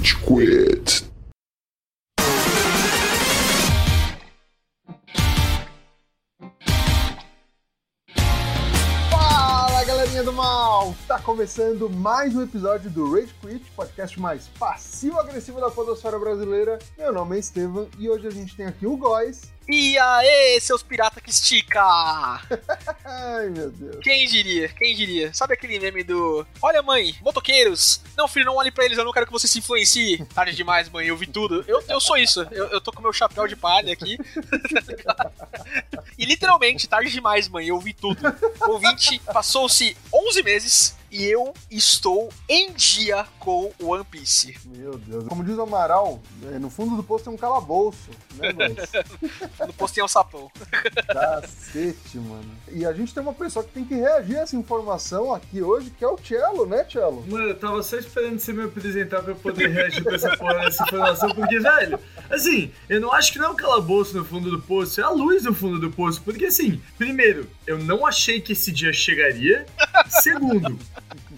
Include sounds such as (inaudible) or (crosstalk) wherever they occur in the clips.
Rage Quit. Fala galerinha do mal! Tá começando mais um episódio do Rage Quit, podcast mais passivo-agressivo da podosfera brasileira. Meu nome é Estevam e hoje a gente tem aqui o Góis. E aí, seus pirata que estica! (laughs) Ai meu Deus. Quem diria? Quem diria? Sabe aquele meme do Olha, mãe, motoqueiros! Não, filho, não olhe pra eles, eu não quero que você se influencie. (laughs) Tarde demais, mãe, eu vi tudo. Eu, eu sou isso. Eu, eu tô com meu chapéu de palha aqui. (laughs) e literalmente, tarde demais, mãe, eu vi tudo. O ouvinte passou-se 11 meses e eu estou em dia com One Piece. Meu Deus. Como diz o Amaral, é, no fundo do posto tem um calabouço, né? (laughs) No posto tem um sapão. Cacete, mano. E a gente tem uma pessoa que tem que reagir a essa informação aqui hoje, que é o Cello, né, Cello? Mano, eu tava só esperando você me apresentar pra eu poder reagir com essa porra dessa informação, porque, velho, assim, eu não acho que não é um calabouço no fundo do poço, é a luz no fundo do poço, porque, assim, primeiro, eu não achei que esse dia chegaria, segundo,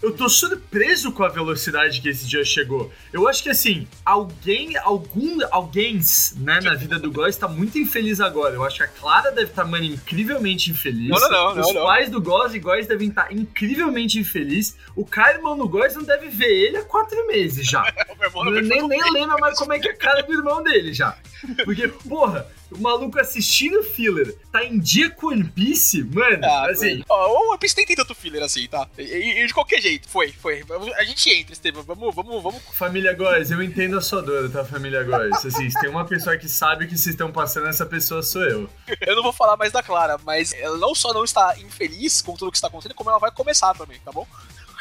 eu tô surpreso com a velocidade que esse dia chegou. Eu acho que assim, alguém, algum, alguém, né, na vida do Góis tá muito infeliz agora. Eu acho que a Clara deve estar, mano, incrivelmente infeliz. Não, não, não, Os não, não. pais do Góis e Góis devem estar incrivelmente infelizes. O cara, irmão do Góis, não deve ver ele há quatro meses já. (laughs) O meu irmão não nem, nem lembra mais como é que é a cara do irmão dele já. Porque, porra, o maluco assistindo filler tá em dia com One Piece, mano, Ah, assim, Ó, o One Piece nem tem tanto filler assim, tá? E, e- e de qualquer jeito, foi, foi. A gente entra, Estevam. Vamos, vamos, vamos. Família Góes, eu entendo a sua dor, tá, família Góes? Assim, se tem uma pessoa que sabe o que vocês estão passando, essa pessoa sou eu. (laughs) Eu não vou falar mais da Clara, mas ela não só não está infeliz com tudo que está acontecendo, como ela vai começar também, tá bom?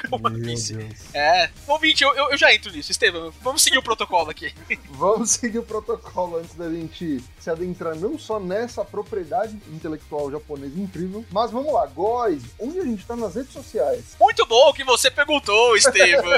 O One Piece. Deus. É. Ouvinte, eu, eu, eu já entro nisso, Estevam. Vamos seguir o protocolo aqui. (laughs) Vamos seguir o protocolo antes da gente se adentrar não só nessa propriedade intelectual japonesa incrível, mas vamos lá, Góis, onde a gente tá nas redes sociais? Muito bom que você perguntou, Estevam.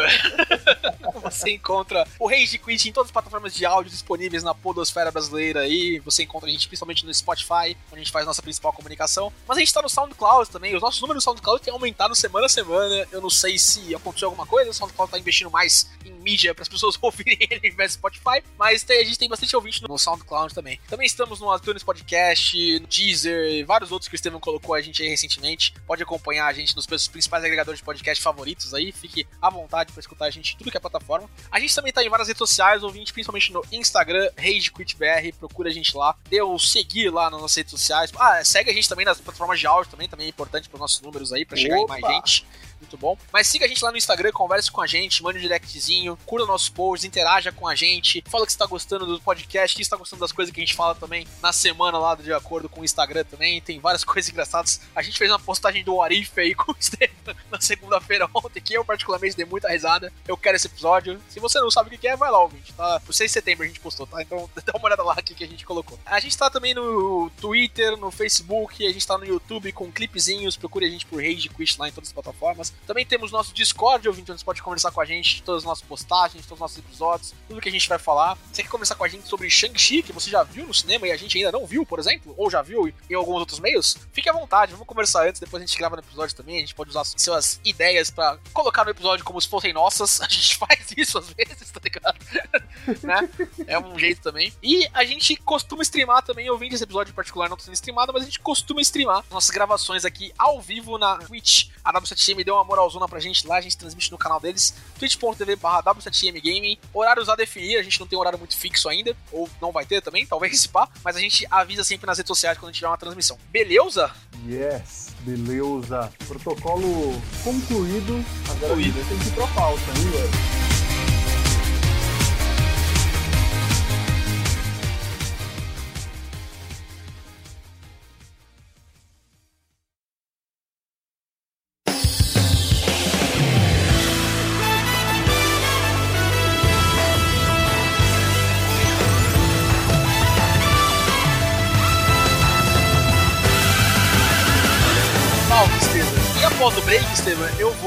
(laughs) você encontra o Rage Quit em todas as plataformas de áudio disponíveis na podosfera brasileira aí. Você encontra a gente principalmente no Spotify, onde a gente faz nossa principal comunicação. Mas a gente tá no SoundCloud também. Os nossos números no SoundCloud têm aumentado semana a semana. Eu não sei se aconteceu alguma coisa. O SoundCloud tá investindo mais em mídia para as pessoas (laughs) ouvirem ele ao invés do Spotify. Mas tem- a gente tem bastante ouvinte no SoundCloud também. Também estamos no iTunes Podcast, no Deezer e vários outros que o Estevam colocou a gente aí recentemente. Pode acompanhar a gente nos principais agregadores de podcast favoritos aí. Fique à vontade para escutar a gente em tudo que é plataforma. A gente também tá em várias redes sociais, ouvinte, principalmente no Instagram, RageQuitBR. Procura a gente lá. Dê o seguir lá nas nossas redes sociais. Ah, segue a gente também nas plataformas de áudio também, também é importante para nossos números aí, para chegar em mais gente. Muito bom. Mas siga a gente lá no Instagram, converse com a gente, mande um directzinho, curta nossos posts, interaja com a gente, fala que você tá gostando do podcast, que está gostando das coisas que a gente fala também na semana lá de acordo com o Instagram também. Tem várias (laughs) coisas engraçadas. A gente fez uma postagem do Arif aí com o Estevam na segunda-feira ontem, que eu particularmente dei muita risada. Eu quero esse episódio. Se você não sabe o que é, vai lá, ouvinte. Tá? Por 6 de setembro a gente postou, tá? Então (laughs) dá uma olhada lá aqui que a gente colocou. A gente tá também no Twitter, no Facebook, a gente tá no YouTube com clipezinhos. Procure a gente por Rage Quit lá em todas as plataformas. Também temos nosso Discord, ouvinte, onde você pode conversar com a gente, todas as nossas postagens, todos os nossos episódios, tudo que a gente vai falar. Você quer conversar com a gente sobre Shang-Chi, que você já viu no cinema e a gente ainda não viu, por exemplo, ou já viu em alguns outros meios? Fique à vontade, vamos conversar antes, depois a gente grava no episódio também, a gente pode usar suas ideias pra colocar no episódio como se fossem nossas. (laughs) A gente faz isso às vezes, tá ligado? (laughs) né? É um jeito também. E a gente costuma streamar também, eu vim desse episódio em particular, não tô sendo streamado, mas a gente costuma streamar nossas gravações aqui ao vivo na Twitch. A W7M deu uma moralzona pra gente lá, a gente transmite no canal deles, twitch.tv barra W7M Gaming. Horários a definir, a gente não tem horário muito fixo ainda, ou não vai ter também, talvez se pá, mas a gente avisa sempre nas redes sociais quando tiver uma transmissão. Beleza? Yes, beleza. Protocolo concluído. Agora Concluído. tem que ir pra pauta, hein, velho?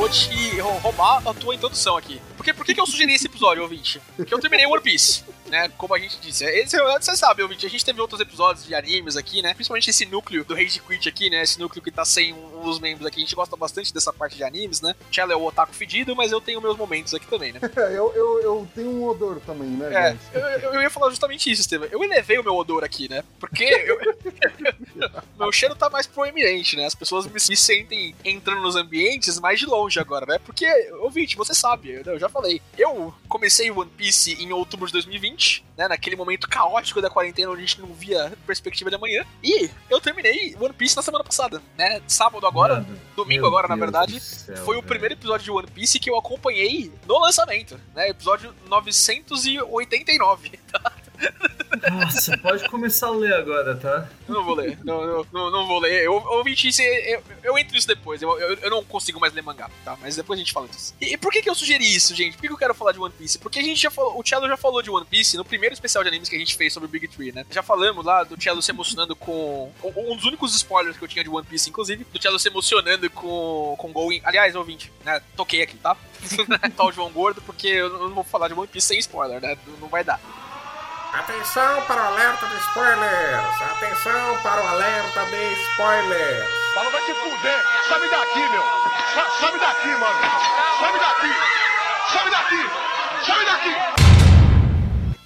Vou te rou- roubar a tua introdução aqui. Porque por que, que eu sugeri esse episódio, ouvinte? Porque eu terminei One Piece. Né? Como a gente disse. Esse, você sabe, ouvinte, a gente teve outros episódios de animes aqui, né? Principalmente esse núcleo do Rage Quit aqui, né? Esse núcleo que tá sem um dos membros aqui. A gente gosta bastante dessa parte de animes, né? Tchela é o otaku fedido, mas eu tenho meus momentos aqui também, né? (laughs) eu, eu, eu tenho um odor também, né? É, eu, eu, eu, ia falar justamente isso, Estevam. Eu elevei o meu odor aqui, né? Porque eu, (laughs) meu cheiro tá mais proeminente, né? As pessoas me, me, sentem entrando nos ambientes mais de longe agora, né? Porque, ouvinte, você sabe, eu já falei. Eu comecei One Piece em outubro de 2020, né? Naquele momento caótico da quarentena onde a gente não via perspectiva de amanhã. E eu terminei One Piece na semana passada, né? Sábado agora, Mano, domingo agora, Deus na verdade, céu, foi o primeiro episódio de One Piece que eu acompanhei no lançamento, né? Episódio 989, (laughs) tá? Nossa, pode começar a ler agora, tá? Não vou ler, não, não, não vou ler. Eu ouvi isso, eu, eu entro isso depois. Eu, eu, eu, não consigo mais ler mangá, tá? Mas depois a gente fala disso. E, e, por que, que eu sugeri isso, gente? Por que, que eu quero falar de One Piece? Porque a gente já falou, o Cello já falou de One Piece no primeiro especial de animes que a gente fez sobre o Big Tree, né? Já falamos lá do Cello se emocionando com. Um dos únicos spoilers que eu tinha de One Piece, inclusive, do Cello se emocionando com, com Going. Aliás, ouvinte, né? Toquei aqui, tá? (laughs) tá o João Gordo, porque eu não vou falar de One Piece sem spoiler, né? Não vai dar. Atenção para o alerta de spoilers! Atenção para o alerta de spoilers! Fala, vai te fuder! Sabe daqui, meu! Sa sabe daqui, mano! Sabe daqui! Sabe daqui! Sabe daqui!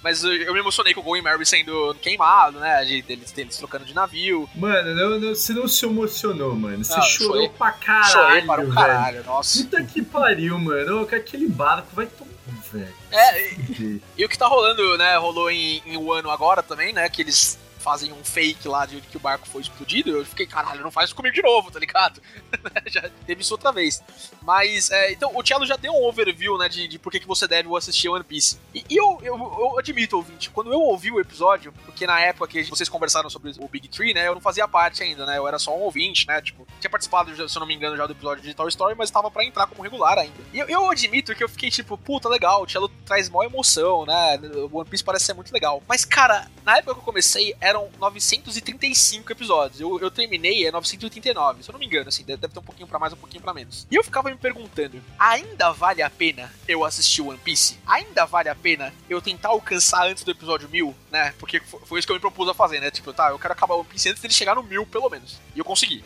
Mas eu me emocionei com o Going Mary sendo queimado, né? De, deles, deles trocando de navio. Mano, não, não, você não se emocionou, mano. Você não, chorou chorei, pra caralho. Chorei para o caralho, velho. nossa. Puta que pariu, mano. Aquele barco vai tomar velho. É, e, e, o que tá rolando, né? Rolou em, em um ano agora também, né? Que eles fazem um fake lá de que o barco foi explodido, eu fiquei, caralho, não faz isso comigo de novo, tá ligado? (laughs) já teve isso outra vez. Mas, é, então, o Cello já deu um overview, né, de, de por que, você deve assistir One Piece. E, e eu, eu, eu, admito, ouvinte, quando eu ouvi o episódio, porque na época que vocês conversaram sobre o Big Tree, né, eu não fazia parte ainda, né, eu era só um ouvinte, né, tipo, tinha participado, se eu não me engano, já do episódio de Toy Story, mas tava pra entrar como regular ainda. E eu, eu admito que eu fiquei tipo, puta, legal, o Cello traz maior emoção, né, o One Piece parece ser muito legal. Mas, cara, na época que eu comecei, eram 935 episódios. Eu, eu terminei é 989, se eu não me engano, assim, deve, ter um pouquinho para mais, um pouquinho para menos. E eu ficava me perguntando, ainda vale a pena eu assistir One Piece? Ainda vale a pena eu tentar alcançar antes do episódio 1000, né? Porque foi isso que eu me propus a fazer, né? Tipo, tá, eu quero acabar One Piece antes dele chegar no 1000, pelo menos. E eu consegui.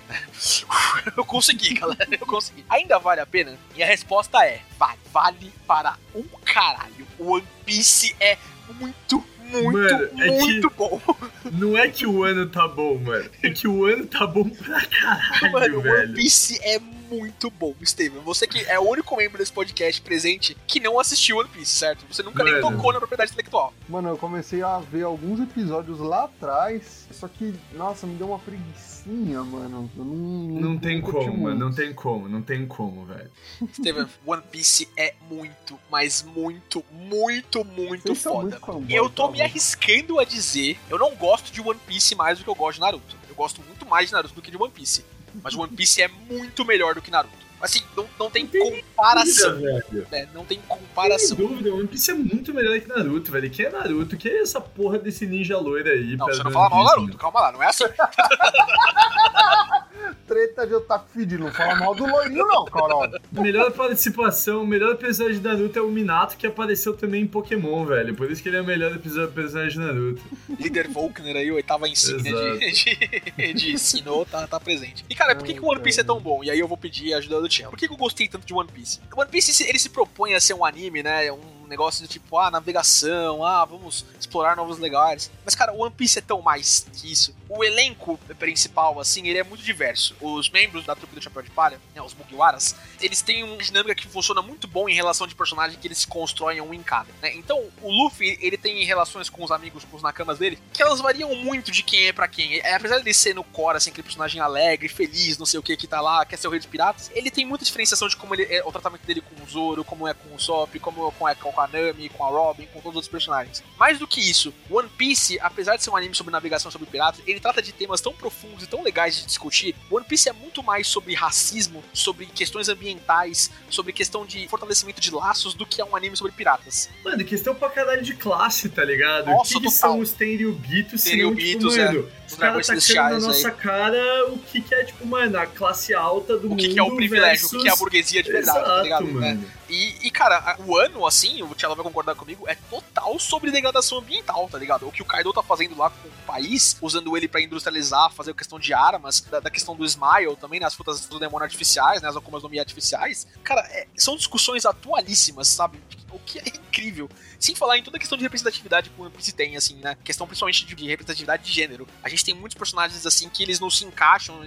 (laughs) eu consegui, galera, eu consegui. Ainda vale a pena? E a resposta é, vale. Vale para um caralho. One Piece é muito muito, mano, é muito que, bom. (laughs) Não é que o ano tá bom, mano. É que o ano tá bom pra caralho, mano, velho. One Piece é muito bom, Steven. Você que é o único membro desse podcast presente que não assistiu One Piece, certo? Você nunca mano. nem tocou na propriedade intelectual. Mano, eu comecei a ver alguns episódios lá atrás, só que, nossa, me deu uma preguiça mano. não, não, não tem como, mano. Não tem como, não tem como, velho. Steven, One Piece é muito, mas muito, muito, muito Vocês foda. Muito eu tô tá me arriscando a dizer, eu não gosto de One Piece mais do que eu gosto de Naruto. Eu gosto muito mais de Naruto do que de One Piece. Mas One Piece é muito melhor do que Naruto. Assim, não, não tem, tem comparação. Dúvida, é, não tem comparação. Sem dúvida, One Piece é muito melhor que Naruto, velho. Quem é Naruto? Quem é essa porra desse ninja loiro aí? Não, você não fala mal Naruto, calma lá, não é assim. (laughs) Treta de otaku fedido, não fala mal do loirinho não, Carol. Melhor participação, o melhor personagem de Naruto é o Minato, que apareceu também em Pokémon, velho. Por isso que ele é o melhor personagem de Naruto. Líder Volkner aí, oitava insígnia de, de, de Sinnoh, tá, tá presente. E cara, por que, que o One Piece é tão bom? E aí eu vou pedir a ajuda do Tião. Por que, que eu gostei tanto de One Piece? One Piece, ele se propõe a ser um anime, né? Um negócio do tipo, ah, navegação, ah, vamos explorar novos lugares. Mas, cara, o One Piece é tão mais que isso. O elenco principal, assim, ele é muito diverso. Os membros da trupe do Chapéu de Palha, né, os Mugiwaras, eles têm uma dinâmica que funciona muito bom em relação de personagem que eles constroem um em cada. Né? Então, o Luffy, ele tem relações com os amigos, com os nakamas dele, que elas variam muito de quem é para quem. É, apesar de ele ser no core, assim, aquele personagem alegre, feliz, não sei o que, que tá lá, quer ser o rei dos piratas, ele tem muita diferenciação de como ele é, o tratamento dele com o Zoro, como é com o Sop, como é com com a Nami, com a Robin, com todos os outros personagens. Mais do que isso, One Piece, apesar de ser um anime sobre navegação sobre piratas, ele trata de temas tão profundos e tão legais de discutir. One Piece é muito mais sobre racismo, sobre questões ambientais, sobre questão de fortalecimento de laços do que é um anime sobre piratas. Mano, questão pra caralho de classe, tá ligado? Nossa, o que, que são os Tenryubitos, Tenryubitos, tipo, mano, é. Os caras tacando na nossa aí. cara o que, que é, tipo, mano, a classe alta do o que mundo. O que é o privilégio, versus... o que é a burguesia de verdade, Exato, tá ligado? Mano. É. E, e, cara, a- o ano, assim, o Tchela vai concordar comigo, é total sobre degradação ambiental, tá ligado? O que o Kaido tá fazendo lá com o país, usando ele pra industrializar, fazer questão de armas, da, da questão do Smile também, né? As frutas do demônio artificiais, né? As Akumas no Mi artificiais. Cara, é- são discussões atualíssimas, sabe? O que é incrível. Sem falar em toda a questão de representatividade que Piece tem, assim, né? Questão principalmente de, de representatividade de gênero. A gente tem muitos personagens, assim, que eles não se encaixam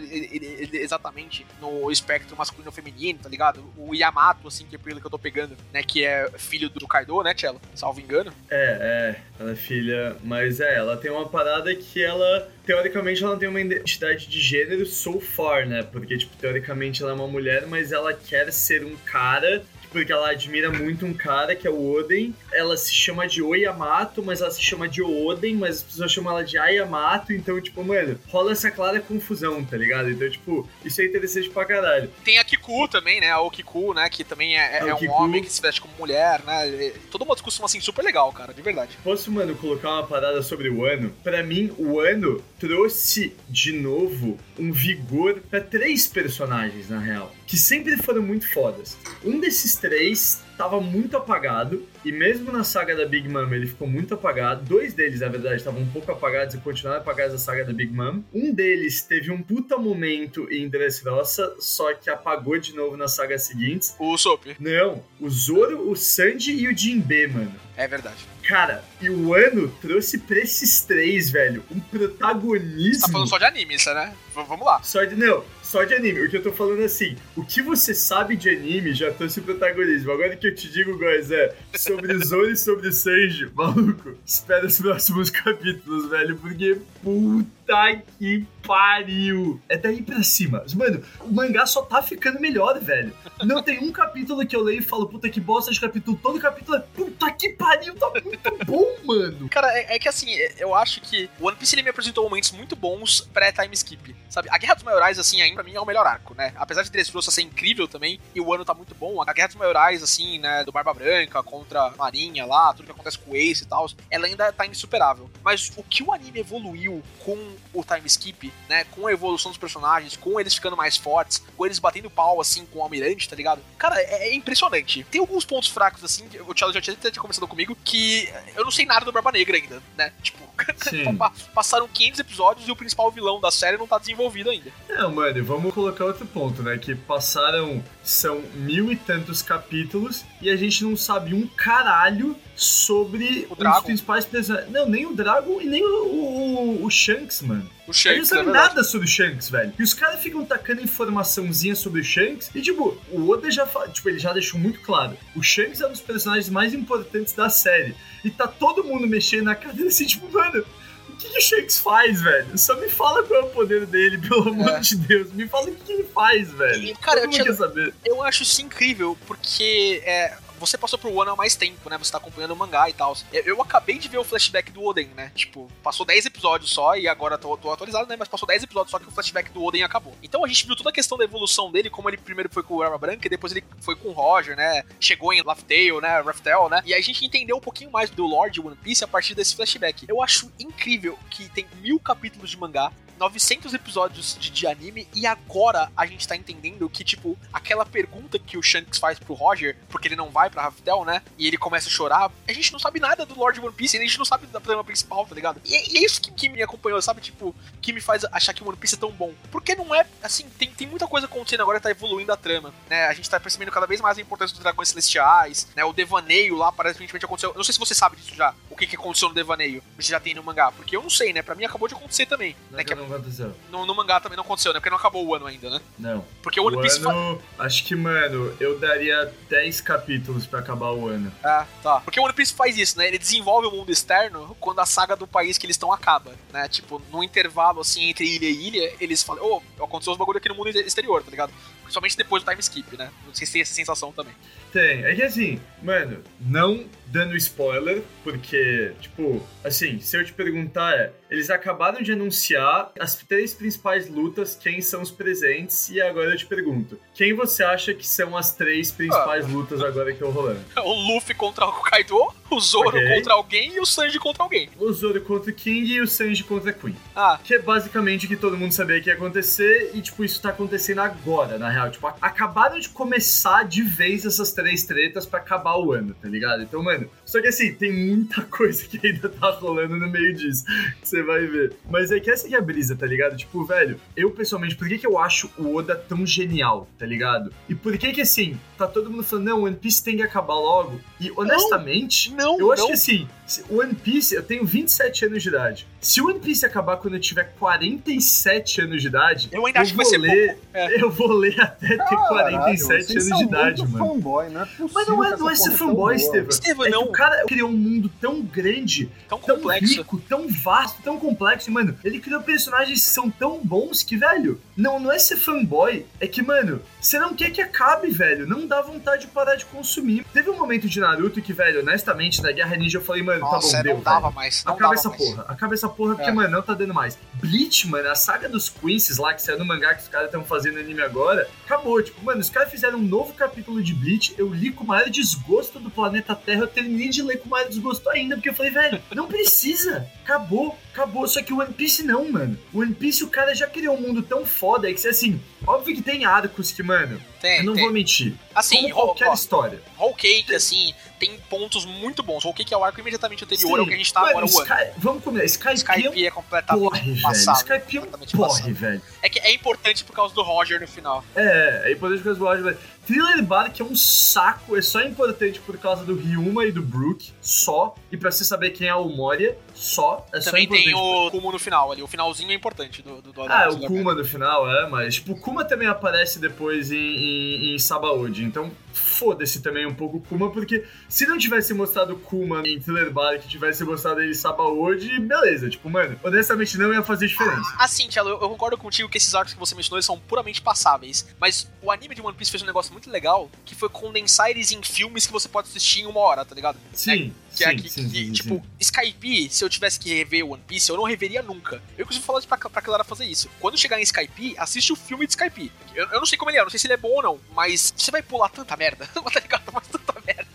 exatamente no espectro masculino ou feminino, tá ligado? O Yamato, assim, que é pelo que eu tô pegando, né? Que é filho do Kaido, né, Cello? Salvo engano. É, é, ela é filha, mas é, ela tem uma parada que ela, teoricamente, ela não tem uma identidade de gênero so far, né? Porque, tipo, teoricamente ela é uma mulher, mas ela quer ser um cara, porque ela admira muito um cara que é o Oden. Ela se chama de Oyamato, mas ela se chama de Oden, mas as pessoas chamam ela de Ayamato, então, tipo, mano, rola essa clara confusão, tá ligado? Então, tipo, isso é interessante pra caralho. Tem a Kiku também, né? A Okiku, né? Que também é, é A um homem que se veste como mulher, né? É Toda uma discussão, assim, super legal, cara, de verdade. Posso, mano, colocar uma parada sobre o ano? Pra mim, o ano trouxe de novo um vigor pra três personagens, na real, que sempre foram muito fodas. Um desses três tava muito apagado, e mesmo na saga da Big Mom ele ficou muito apagado. Dois deles, na verdade, estavam um pouco apagados e continuaram apagados da saga da Big Mom. Um deles teve um puta momento em Dressrosa, só que apagou de novo nas sagas seguintes. O Soap, Não, o Zoro, o Sanji e o Jinbe, mano. é verdade. Cara, e o ano trouxe pra esses três, velho, um protagonismo. Você tá falando só de anime, isso, né? V- vamos lá. Só de. Não, só de anime. O que eu tô falando é assim: o que você sabe de anime já trouxe protagonismo. Agora que eu te digo, guys, é sobre Zoro e sobre Sanji, maluco. Espera os próximos capítulos, velho, porque puta que pariu. É daí pra cima. Mano, o mangá só tá ficando melhor, velho. Não tem um capítulo que eu leio e falo, puta que bosta de capítulo. Todo capítulo é, puta que pariu, tá muito (laughs) bom, mano. Cara, é, é que assim, é- eu acho que o One Piece ele me apresentou momentos muito bons pré-time skip, sabe? A Guerra dos Maiorais, assim, ainda pra mim é o melhor arco, né? Apesar de Dressrosa ser incrível também, e o ano tá muito bom, a Guerra dos Maiorais, assim, né, do Barba Branca contra a Marinha lá, tudo que acontece com o Ace e tal, ela ainda tá insuperável. Mas o que o anime evoluiu com o time skip, né, com a evolução dos personagens, com eles ficando mais fortes, com eles batendo pau, assim, com o Almirante, tá ligado? Cara, é, é impressionante. Tem alguns pontos fracos, assim, o Thiago já tinha, tinha conversado comigo, que eu não sei nada do Barba Negra ainda, né? Tipo, (laughs) passaram 500 episódios e o principal vilão da série não tá desenvolvido ainda. Não, mano, vamos colocar outro ponto, né? Que passaram, são mil e tantos capítulos e a gente não sabe um caralho sobre O os principais personagens. Não, nem o Dragon e nem o, o, o Shanks, mano. O A gente não Shanks, é nada sobre o Shanks, velho. E os caras ficam tacando informaçãozinha sobre o Shanks. E, tipo, o Oda já fa- tipo, ele já deixou muito claro. O Shanks é um dos personagens mais importantes da série. E tá todo mundo mexendo na cadeira assim, tipo, mano. O que, que o Shanks faz, velho? Só me fala qual é o poder dele, (laughs) pelo amor É. de Deus. Me fala o que, que ele faz, velho. E, cara, Todo eu mundo tinha- quer saber. Eu acho isso incrível, porque é, você passou por One há mais tempo, né? Você tá acompanhando o mangá e tal. Eu, acabei de ver o flashback do Oden, né? Tipo, passou 10 episódios só e agora tô, tô atualizado, né? Mas passou 10 episódios só que o flashback do Oden acabou. Então a gente viu toda a questão da evolução dele, como ele primeiro foi com o Arma Branca e depois ele foi com o Roger, né? Chegou em Laughtale, né? Raftel, né? E a gente entendeu um pouquinho mais do Lord One Piece a partir desse flashback. Eu acho incrível que tem mil capítulos de mangá, 900 episódios de, de anime e agora a gente tá entendendo que, tipo, aquela pergunta que o Shanks faz pro Roger, porque ele não vai pra Raftel, né? E ele começa a chorar, a gente não sabe nada do Lord One Piece, a gente não sabe da trama principal, tá ligado? E, e é isso que, que me acompanhou, sabe? Tipo, que me faz achar que o One Piece é tão bom. Porque não é, assim, tem, tem muita coisa acontecendo agora, tá evoluindo a trama, né? A gente tá percebendo cada vez mais a importância dos dragões celestiais, né? O devaneio lá aparentemente aconteceu. Eu não sei se você sabe disso já, o que, que aconteceu no devaneio, se já tem no mangá, porque eu não sei, né? Pra mim acabou de acontecer também. Né? Que não aconteceu. no, no mangá também não aconteceu, né? Porque não acabou o ano ainda, né? Não. Porque o One Piece ano, acho que, mano, eu daria 10 capítulos pra acabar o ano. Ah, tá. Porque o One Piece faz isso, né? Ele desenvolve o mundo externo quando a saga do país que eles estão acaba, né? Tipo, no intervalo, assim, entre ilha e ilha, eles falam, ô, aconteceu os bagulho aqui no mundo exterior, tá ligado? Principalmente depois do time skip, né? Não sei se tem essa sensação também. Tem. É que assim, mano, não dando spoiler, porque, tipo, assim, se eu te perguntar é, eles acabaram de anunciar as três principais lutas, quem são os presentes, e agora eu te pergunto, quem você acha que são as três principais Ah. lutas agora que estão rolando? (laughs) O Luffy contra o Kaido, o Zoro Ok. contra alguém e o Sanji contra alguém. O Zoro contra o King e o Sanji contra a Queen. Ah, Que é basicamente o que todo mundo sabia que ia acontecer, e tipo, isso tá acontecendo agora, na real. Tipo, a- acabaram de começar de vez essas três tretas pra acabar o ano, tá ligado? Então, mano, só que assim, tem muita (laughs) coisa que ainda tá rolando no meio disso, que você vai ver. Mas é que essa que é a brisa, tá ligado? Tipo, velho, eu pessoalmente, por que que eu acho o Oda tão genial, tá ligado? E por que que assim, tá todo mundo falando, não, One Piece tem que acabar logo? E honestamente, Não, eu acho não. que assim, One Piece, eu tenho 27 anos de idade. Se o One Piece acabar quando eu tiver 47 anos de idade, Eu ainda acho que vai ser ler, pouco. É. Eu vou ler até ter Caralho, 47 vocês anos de idade, mano. fanboy, não é possível Mas não é, não é ser tão fanboy. Estevam. Estevam, É que não. o cara criou um mundo tão grande, Tão tão complexo. rico, tão vasto, tão complexo. E, mano, ele criou personagens que são tão bons que, velho, não, não é ser fanboy. É que, mano, você não quer que acabe, velho. Não dá vontade de parar de consumir. Teve um momento de Naruto que, velho, honestamente, na Guerra Ninja eu falei, mano, Nossa, tá é, bom, deu, não dava velho. mais. Não Acaba dava essa mais. porra, acaba essa porra, porque, É. mano, não tá dando mais. Bleach, mano, a saga dos Quinces lá, que saiu no mangá que os caras estão fazendo anime agora, acabou. Tipo, mano, os caras fizeram um novo capítulo de Bleach, eu li com o maior desgosto do planeta Terra, eu terminei de ler com o maior desgosto ainda, porque eu falei, velho, não precisa. Acabou, acabou. Só que o One Piece não, mano. O One Piece, o cara já criou um mundo tão foda, é que, assim, óbvio que tem arcos que, mano, Tem, eu não tem. vou mentir. Assim, como qualquer ó, história. Whole Cake, assim, tem pontos muito bons. Whole Cake é o arco imediatamente anterior Sim. ao que a gente tá agora, o ano. Sky, vamos combinar, Skype, Skype é completamente porre, velho. passado. Skype é completamente porre, passado. velho. É que é importante por causa do Roger no final. É, é importante por causa do Roger, velho. Thriller Bark é um saco, é só importante por causa do Ryuma e do Brook, só. E pra você saber quem é o Moria, só. É só Também importante. tem o Kumo no final ali. O finalzinho é importante do, do, do Ah, o Kuma no final, é, mas tipo, o Kuma também aparece depois em, em, em Sabaody, então foda-se também um pouco o Kuma, porque se não tivesse mostrado o Kuma em Thriller Bark, tivesse mostrado ele Sabaody, beleza, tipo, mano, honestamente não ia fazer diferença. Assim, Tchelo, eu eu concordo contigo que esses arcos que você mencionou são puramente passáveis. Mas o anime de One Piece fez um negócio muito legal, que foi condensar eles em filmes que você pode assistir em uma hora, tá ligado? Sim, Que é sim, que, sim, que, sim, tipo, sim. Skype, se eu tivesse que rever One Piece, eu não reveria nunca. Eu inclusive falo pra, pra galera fazer isso. Quando chegar em Skype, assiste o filme de Skype. Eu, eu não sei como ele é, eu não sei se ele é bom ou não, mas você vai pular tanta merda, (laughs) tá ligado? Mas tanta merda.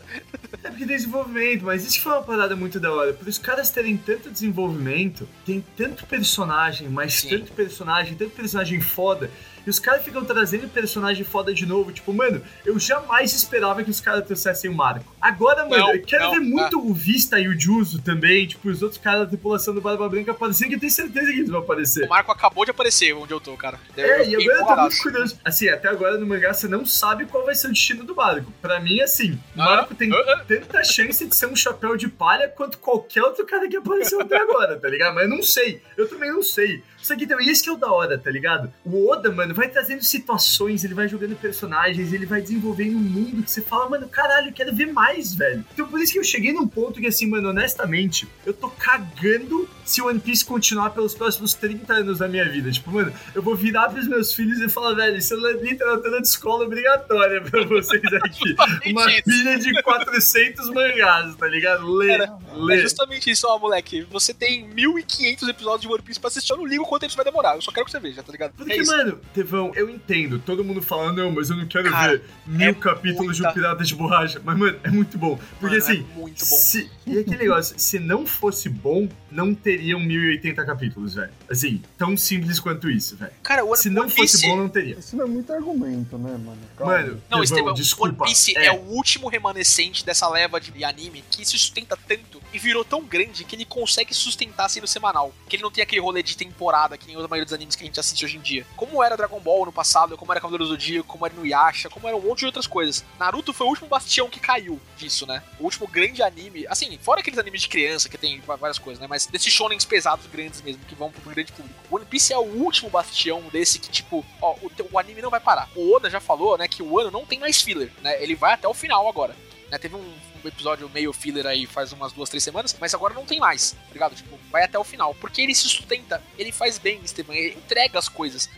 É porque desenvolvimento, mas isso que foi uma parada muito da hora. Por os caras terem tanto desenvolvimento, tem tanto personagem, mas Sim. tanto personagem, tanto personagem foda. E os caras ficam trazendo personagem foda de novo. Tipo, mano, eu jamais esperava que os caras trouxessem o Marco. Agora, mano, Não, eu quero não, ver muito o Vista e o Juzo também. Tipo, os outros caras da tripulação do Barba Branca aparecendo, que eu tenho certeza que eles vão aparecer. O Marco acabou de aparecer onde eu tô, cara. É, e agora eu tô muito curioso. Assim, até agora no mangá você não sabe qual vai ser o destino do Marco. Pra mim, assim, o Ah, Marco tem ah, ah. tanta chance de ser um chapéu de palha quanto qualquer outro cara que apareceu até agora, tá ligado? Mas eu não sei. Eu também não sei. Só que também, isso que é o da hora, tá ligado? O Oda, mano, vai trazendo situações, ele vai jogando personagens, ele vai desenvolvendo um mundo que você fala, mano, caralho, eu quero ver mais, velho. Então por isso que eu cheguei num ponto que, assim, mano, honestamente, eu tô cagando se o One Piece continuar pelos próximos 30 anos da minha vida. Tipo, mano, eu vou virar pros meus filhos e falar, velho, isso é literatura de escola obrigatória pra vocês aqui. (laughs) Uma pilha de 400 mangás, tá ligado? Lê, Cara, É lê. justamente isso, ó, moleque. Você tem 1500 episódios de One Piece pra assistir. Eu não ligo quanto isso vai demorar. Eu só quero que você veja, tá ligado? Porque, é isso. mano, Tevão, eu entendo. Todo mundo fala, não, mas eu não quero Cara, ver mil é capítulos de muita- um Pirata de Borracha. Mas, mano, é muito bom. Porque, Mano, é assim, muito bom. se- e aquele negócio, se não fosse bom, não teriam 1080 capítulos, velho. Assim, tão simples quanto isso, velho. Cara, o One, Se não One fosse Piece... bom, não teria. Isso não é muito argumento, né, mano? Calma. Mano, Não, Tevão, Esteban, desculpa. One Piece é, é. o último remanescente dessa leva de anime que se sustenta tanto e virou tão grande que ele consegue sustentar sendo semanal. Que ele não tem aquele rolê de temporada que nem a maioria dos animes que a gente assiste hoje em dia. Como era Dragon Ball no passado, como era Cavaleiro do Zodíaco, como era no Yasha, como era um monte de outras coisas. Naruto foi o último bastião que caiu disso, né? O último grande anime, assim, fora aqueles animes de criança que tem várias coisas, né? Mas desses shonens pesados grandes mesmo, que vão pro grande público. One Piece é o último bastião desse que, tipo, ó, o, o anime não vai parar. O Oda já falou, né, que o ano não tem mais filler, né? Ele vai até o final agora. Né, teve um, um episódio meio filler aí faz umas duas, três semanas, mas agora não tem mais, tá ligado? Tipo, vai até o final. Porque ele se sustenta, ele faz bem, Esteban, ele entrega as coisas.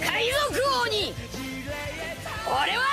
海賊王に俺は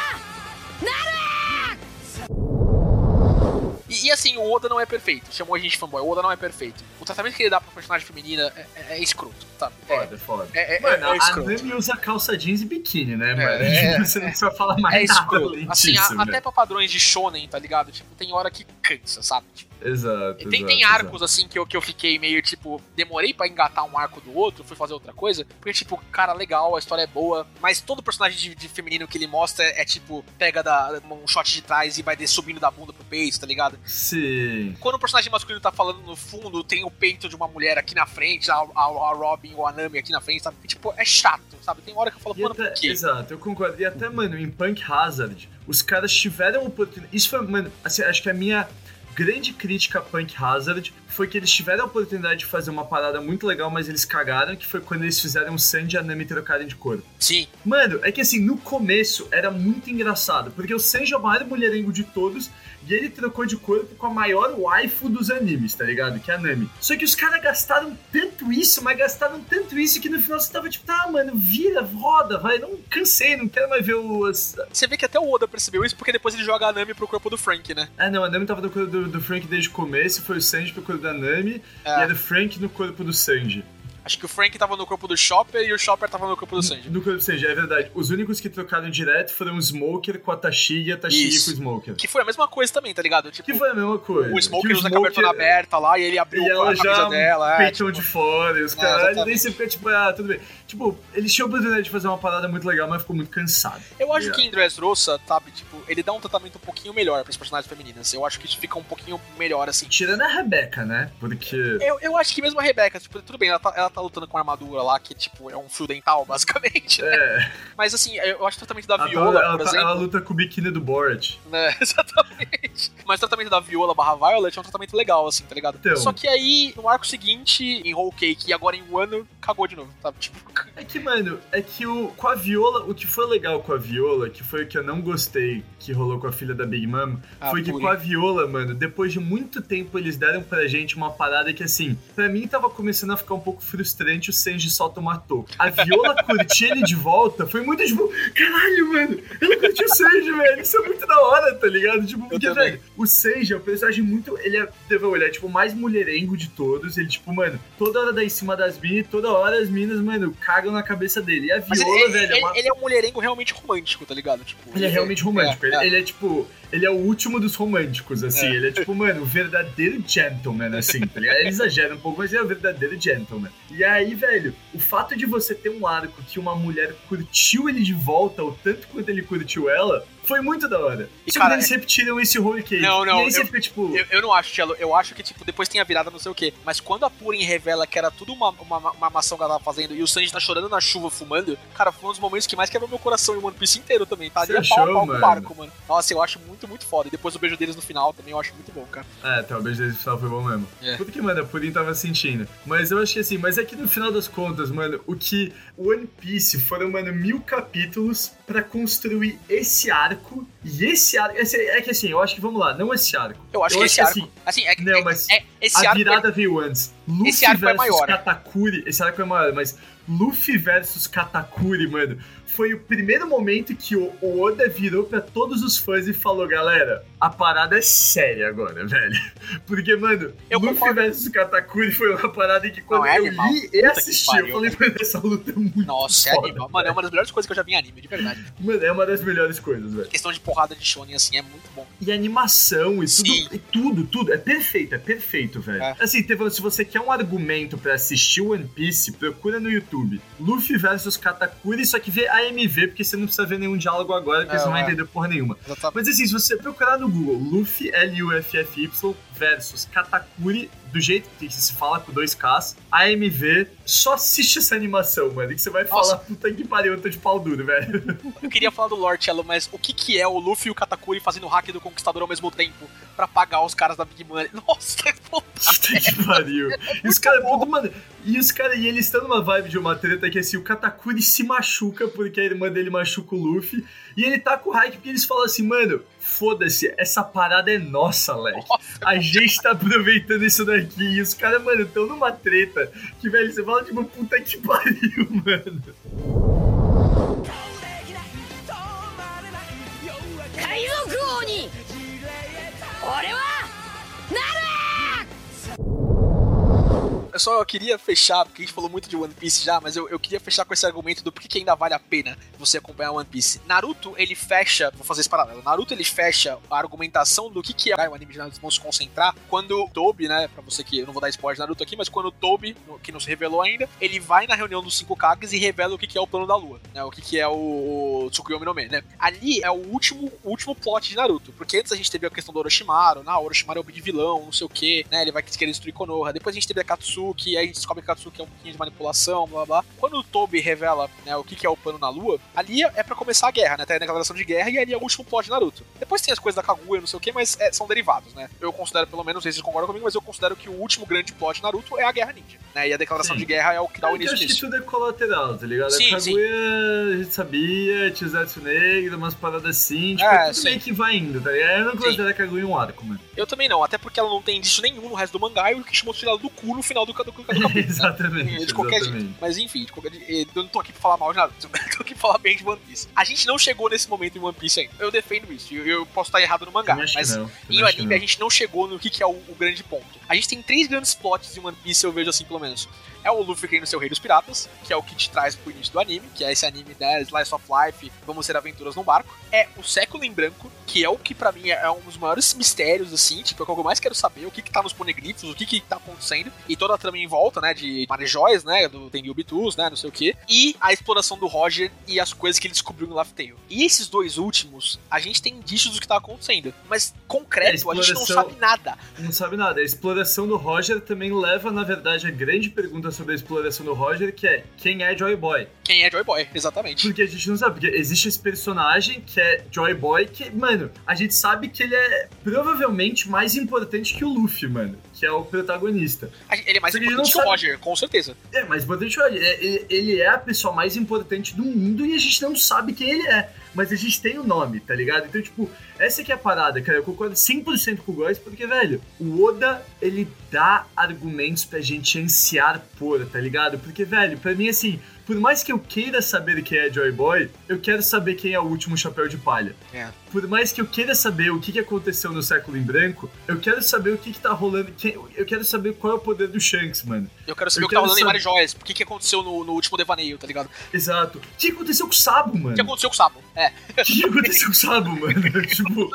e, e assim, o Oda não é perfeito. Chamou a gente de fanboy. O Oda não é perfeito. O tratamento que ele dá pra personagem feminina é, é- é escroto, sabe? É, Foda, foda. é, é, Mano, é a. Nami usa calça jeans e biquíni, né, mano? é, (laughs) Você não precisa falar mais É nada escroto. Assim, a- até pra padrões de shonen, tá ligado? Tipo, tem hora que cansa, sabe? Tipo, Exato. Tem, exato, tem arcos, assim, que eu, que eu fiquei meio, tipo, demorei pra engatar um arco do outro, fui fazer outra coisa. Porque, tipo, cara, legal, a história é boa, mas todo personagem de, de feminino que ele mostra é, tipo, pega da, um shot de trás e vai subindo da bunda pro peito, tá ligado? Sim. Quando o personagem masculino tá falando no fundo, tem o peito de uma mulher aqui na frente, a, a, a Robin ou a Nami aqui na frente, sabe? E, tipo, é chato, sabe? Tem hora que eu falo, E mano, até- por quê? exato, eu concordo. E até, mano, em Punk Hazard, os caras tiveram oportunidade. Isso foi, mano, assim, acho que a minha grande crítica a Punk Hazard foi que eles tiveram a oportunidade de fazer uma parada muito legal, mas eles cagaram, que foi quando eles fizeram o Sandy e a Nami trocarem de corpo. Sim, Mano, é que assim, no começo era muito engraçado, porque o Sanji é o maior mulherengo de todos e ele trocou de corpo com a maior waifu dos animes, tá ligado? Que é a Nami. Só que os caras gastaram tanto isso, mas gastaram tanto isso que no final você tava tipo, tá, mano, vira, roda, vai, não cansei, não quero mais ver os. você vê que até o Oda percebeu isso, porque depois ele joga a Nami pro corpo do Frank, né? Ah, não, a Nami tava no corpo do, do Frank desde o começo, foi o Sanji pro corpo da Nami É. e era o Frank no corpo do Sanji. Acho que o Frank tava no corpo do Chopper e o Chopper tava no corpo do Sanji. No corpo do Sanji, é verdade. Os únicos que trocaram direto foram o Smoker com a Tashigi e a Tashigi Isso. com o Smoker. Que foi a mesma coisa também, tá ligado? Tipo, Que foi a mesma coisa. o Smoker Que usa a cabeça aberta lá e ele abriu E a camisa dela. É, peitão tipo, de fora, e os É, caras, daí exatamente. você fica tipo, ah, tudo bem. Tipo, eles tinham a oportunidade de fazer uma parada muito legal, mas ficou muito cansado. Eu acho Yeah. que em Dressrosa, sabe, tipo, ele dá um tratamento um pouquinho melhor pras personagens femininas. Eu acho que isso fica um pouquinho melhor, assim. Tirando a Rebeca, né? Porque. Eu, eu acho que mesmo a Rebecca, tipo, tudo bem, ela tá, ela tá lutando com uma armadura lá, que, tipo, é um fio dental, (laughs) basicamente. né? É, Mas, assim, eu acho que o tratamento da ela, tá- Viola, ela, por tá- exemplo... ela luta com o biquíni do Borat. né, (laughs) exatamente. Mas o tratamento da Viola barra Violet é um tratamento legal, assim, tá ligado? Então. Só que aí, no arco seguinte, em Whole Cake, e agora em Wano, cagou de novo, sabe? Tipo, É que, mano, é que o, com a Viola, o que foi legal com a Viola, que foi o que eu não gostei que rolou com a filha da Big Mom, Ah, foi que Puri. com a Viola, mano, depois de muito tempo eles deram pra gente uma parada que, assim, pra mim tava começando a ficar um pouco frustrante o Sanji só tomatou. A Viola (laughs) curtir ele de volta foi muito tipo, caralho, mano, ela curtiu o Sanji, velho, isso é muito da hora, tá ligado? Tipo, porque, velho, o Sanji é um personagem muito, ele é, deve olhar, tipo, o mais mulherengo de todos, ele, tipo, mano, toda hora dá em cima das minas, toda hora as minas, mano, cagam na cabeça dele. E a Viola, ele, velho, ele, é uma ele é um mulherengo realmente romântico, tá ligado? Tipo, ele é realmente romântico. É, ele, é. ele é tipo. Ele é o último dos românticos, assim. É. Ele é tipo, mano, o verdadeiro gentleman, assim, tá ligado? Ele exagera um pouco, mas ele é o verdadeiro gentleman. E aí, velho, o fato de você ter um arco que uma mulher curtiu ele de volta, o tanto quanto ele curtiu ela, foi muito da hora. E, Só cara, eles repetiram esse Holy Cake. Não, não, E aí você eu- fica tipo. Eu, eu não acho, Cello. Eu acho que, tipo, depois tem a virada não sei o quê. Mas quando a Purim revela que era tudo uma, uma, uma armação que ela tava fazendo e o Sanji tá chorando na chuva fumando, cara, foi um dos momentos que mais quebrou meu coração e o One Piece inteiro também. Tá ali Você a pau mano? barco, mano. Nossa, eu acho muito, muito foda. E depois o beijo deles no final também eu acho muito bom, cara. É, talvez esse final foi bom mesmo. É. Tudo que, mano, a Purim tava sentindo. Mas eu acho que assim, mas é que no final das contas, mano, o que One Piece foram, mano, mil capítulos pra construir esse arco. E esse arco. esse- é que assim, eu acho que vamos lá, não esse arco. Eu acho que esse arco. assim, Assim, é, Não, é- mas é- esse a arco. virada veio antes. Luffy Esse arco é versus maior. Katakuri. Esse arco é maior, mas Luffy versus Katakuri, mano, foi o primeiro momento que o Oda virou pra todos os fãs e falou: galera, a parada é séria agora, (laughs) velho. Porque, mano, Eu Luffy concordo. versus Katakuri foi uma parada que quando Não, é eu animal. li e Puta assisti, eu falei, mano, essa luta é muito Nossa, é foda, animal. Mano, é uma das melhores coisas que eu já vi em anime, de verdade. Mano, é uma das melhores coisas, velho. questão de porrada de shonen, assim, é muito bom. E animação e tudo, e tudo, tudo. É perfeito, é perfeito, velho. É. Assim, teve- se você quer um argumento pra assistir One Piece, procura no YouTube. Luffy versus Katakuri, só que vê AMV, porque você não precisa ver nenhum diálogo agora, porque É, você não vai é. entender porra nenhuma. Exatamente. Mas assim, se você procurar no Google Luffy, L-U-F-F-Y versus Katakuri, do jeito que se fala com dois Ks, AMV, só assiste essa animação, mano, que você vai Nossa. falar, puta que pariu, eu tô de pau duro, velho. Eu queria falar do Lord Cello, mas o que que é o Luffy e o Katakuri fazendo hack do Conquistador ao mesmo tempo pra pagar os caras da Big Money? (laughs) Nossa, puta Puta que pariu. E os caras, mano, e os caras, e eles estão numa vibe de uma treta que assim, o Katakuri se machuca porque a irmã dele machuca o Luffy, e ele tá com o Hike porque eles falam assim, mano, foda-se, essa parada é nossa, Leque. A gente tá aproveitando isso daqui, e os caras, mano, estão numa treta que, velho, você fala tipo, puta que pariu, mano. (laughs) 海賊王に俺はなる eu só queria fechar, porque a gente falou muito de One Piece já, mas eu, eu queria fechar com esse argumento do porquê que ainda vale a pena você acompanhar One Piece. Naruto, ele fecha, vou fazer esse paralelo, Naruto ele fecha a argumentação do que, que é o anime de Naruto, vão se concentrar, quando Tobi, né, pra você que, eu não vou dar spoiler de Naruto aqui, mas quando Tobi, que não se revelou ainda, ele vai na reunião dos cinco Kages e revela o que, que é o plano da lua, né, o que, que é o, o Tsukuyomi no Me, né. Ali é o último, último plot de Naruto, porque antes a gente teve a questão do Orochimaru, né, o Orochimaru é o de vilão, não sei o que, né, ele vai querer destruir Konoha, depois a gente teve a Katsuki, aí a gente descobre que Katsuki é um pouquinho de manipulação, blá blá. Quando o Tobi revela, né, o que, que é o plano na lua, ali é pra começar a guerra, né, tem a declaração de guerra e ali é o último plot de Naruto. Depois tem as coisas da Kaguya, não sei o que, mas é, são derivados, né. Eu considero, pelo menos, vocês concordam comigo, mas eu considero que o último grande plot de Naruto é a Guerra Ninja, né, e a declaração Sim. de guerra é o que dá o eu início acho que disso. tudo é colateral, tá ligado? Sim, a Kaguya, a gente sabia, tinha o Zetsu Negro, umas paradas assim, tipo, É, tudo sim. meio que vai indo, tá ligado? Eu não Sim. considero a Kaguya um arco, mano. Eu também não, até porque ela não tem indício nenhum no resto do mangá e o Kishimoto tirou do cu no final do, do, né? (laughs) exatamente, de qualquer exatamente. jeito. Mas enfim, de qualquer jeito, eu não tô aqui pra falar mal de nada, (laughs) eu tô aqui pra falar bem de One Piece. A gente não chegou nesse momento em One Piece ainda. Eu defendo isso, eu, eu posso estar errado no mangá, mas em anime a gente não chegou no que, que é o, o grande ponto. A gente tem três grandes plots em One Piece, eu vejo assim pelo menos. É o Luffy querendo ser o rei dos piratas, que é o que te traz pro início do anime, que é esse anime, né, Slice of Life, vamos ser aventuras num barco. É o século em branco, que é o que pra mim é um dos maiores mistérios, assim, tipo, é o que eu mais quero saber, o que que tá nos ponegrifos, o que que tá acontecendo, e toda a trama em volta, né, de Marejóis, né, do Tenryubitus, né, não sei o que, e a exploração do Roger e as coisas que ele descobriu no Laugh Tale. E esses dois últimos, a gente tem indícios do que tá acontecendo, mas concreto, É, a gente não sabe nada. Não sabe nada. A exploração do Roger também leva, na verdade, a grande pergunta sobre a exploração do Roger, que é quem é Joy Boy? Quem é Joy Boy, exatamente. Porque a gente não sabe, porque existe esse personagem que é Joy Boy, que, mano, a gente sabe que ele é provavelmente mais importante que o Luffy, mano, que é o protagonista. Ele é mais que gente importante que o Roger, com certeza. É, mais importante, olha, é- é- ele é a pessoa mais importante do mundo e a gente não sabe quem ele é. Mas a gente tem o nome, tá ligado? Então, tipo, essa que é a parada, cara. Eu concordo 100% com o Góis, porque, velho, o Oda, ele dá argumentos pra gente ansiar por, tá ligado? Porque, velho, pra mim, assim, por mais que eu queira saber quem é Joy Boy, eu quero saber quem é o último chapéu de palha. É. Por mais que eu queira saber o que, aconteceu no século em branco, eu quero saber o que, que tá rolando. eu quero saber qual é o poder do Shanks, mano. Eu quero saber Eu o que tá rolando em saber- Marejóis, o que, que aconteceu no, no último devaneio, tá ligado? Exato. O que aconteceu com o Sabo, mano? O que aconteceu com o Sabo? É. O que aconteceu com o Sabo, mano? (laughs) tipo.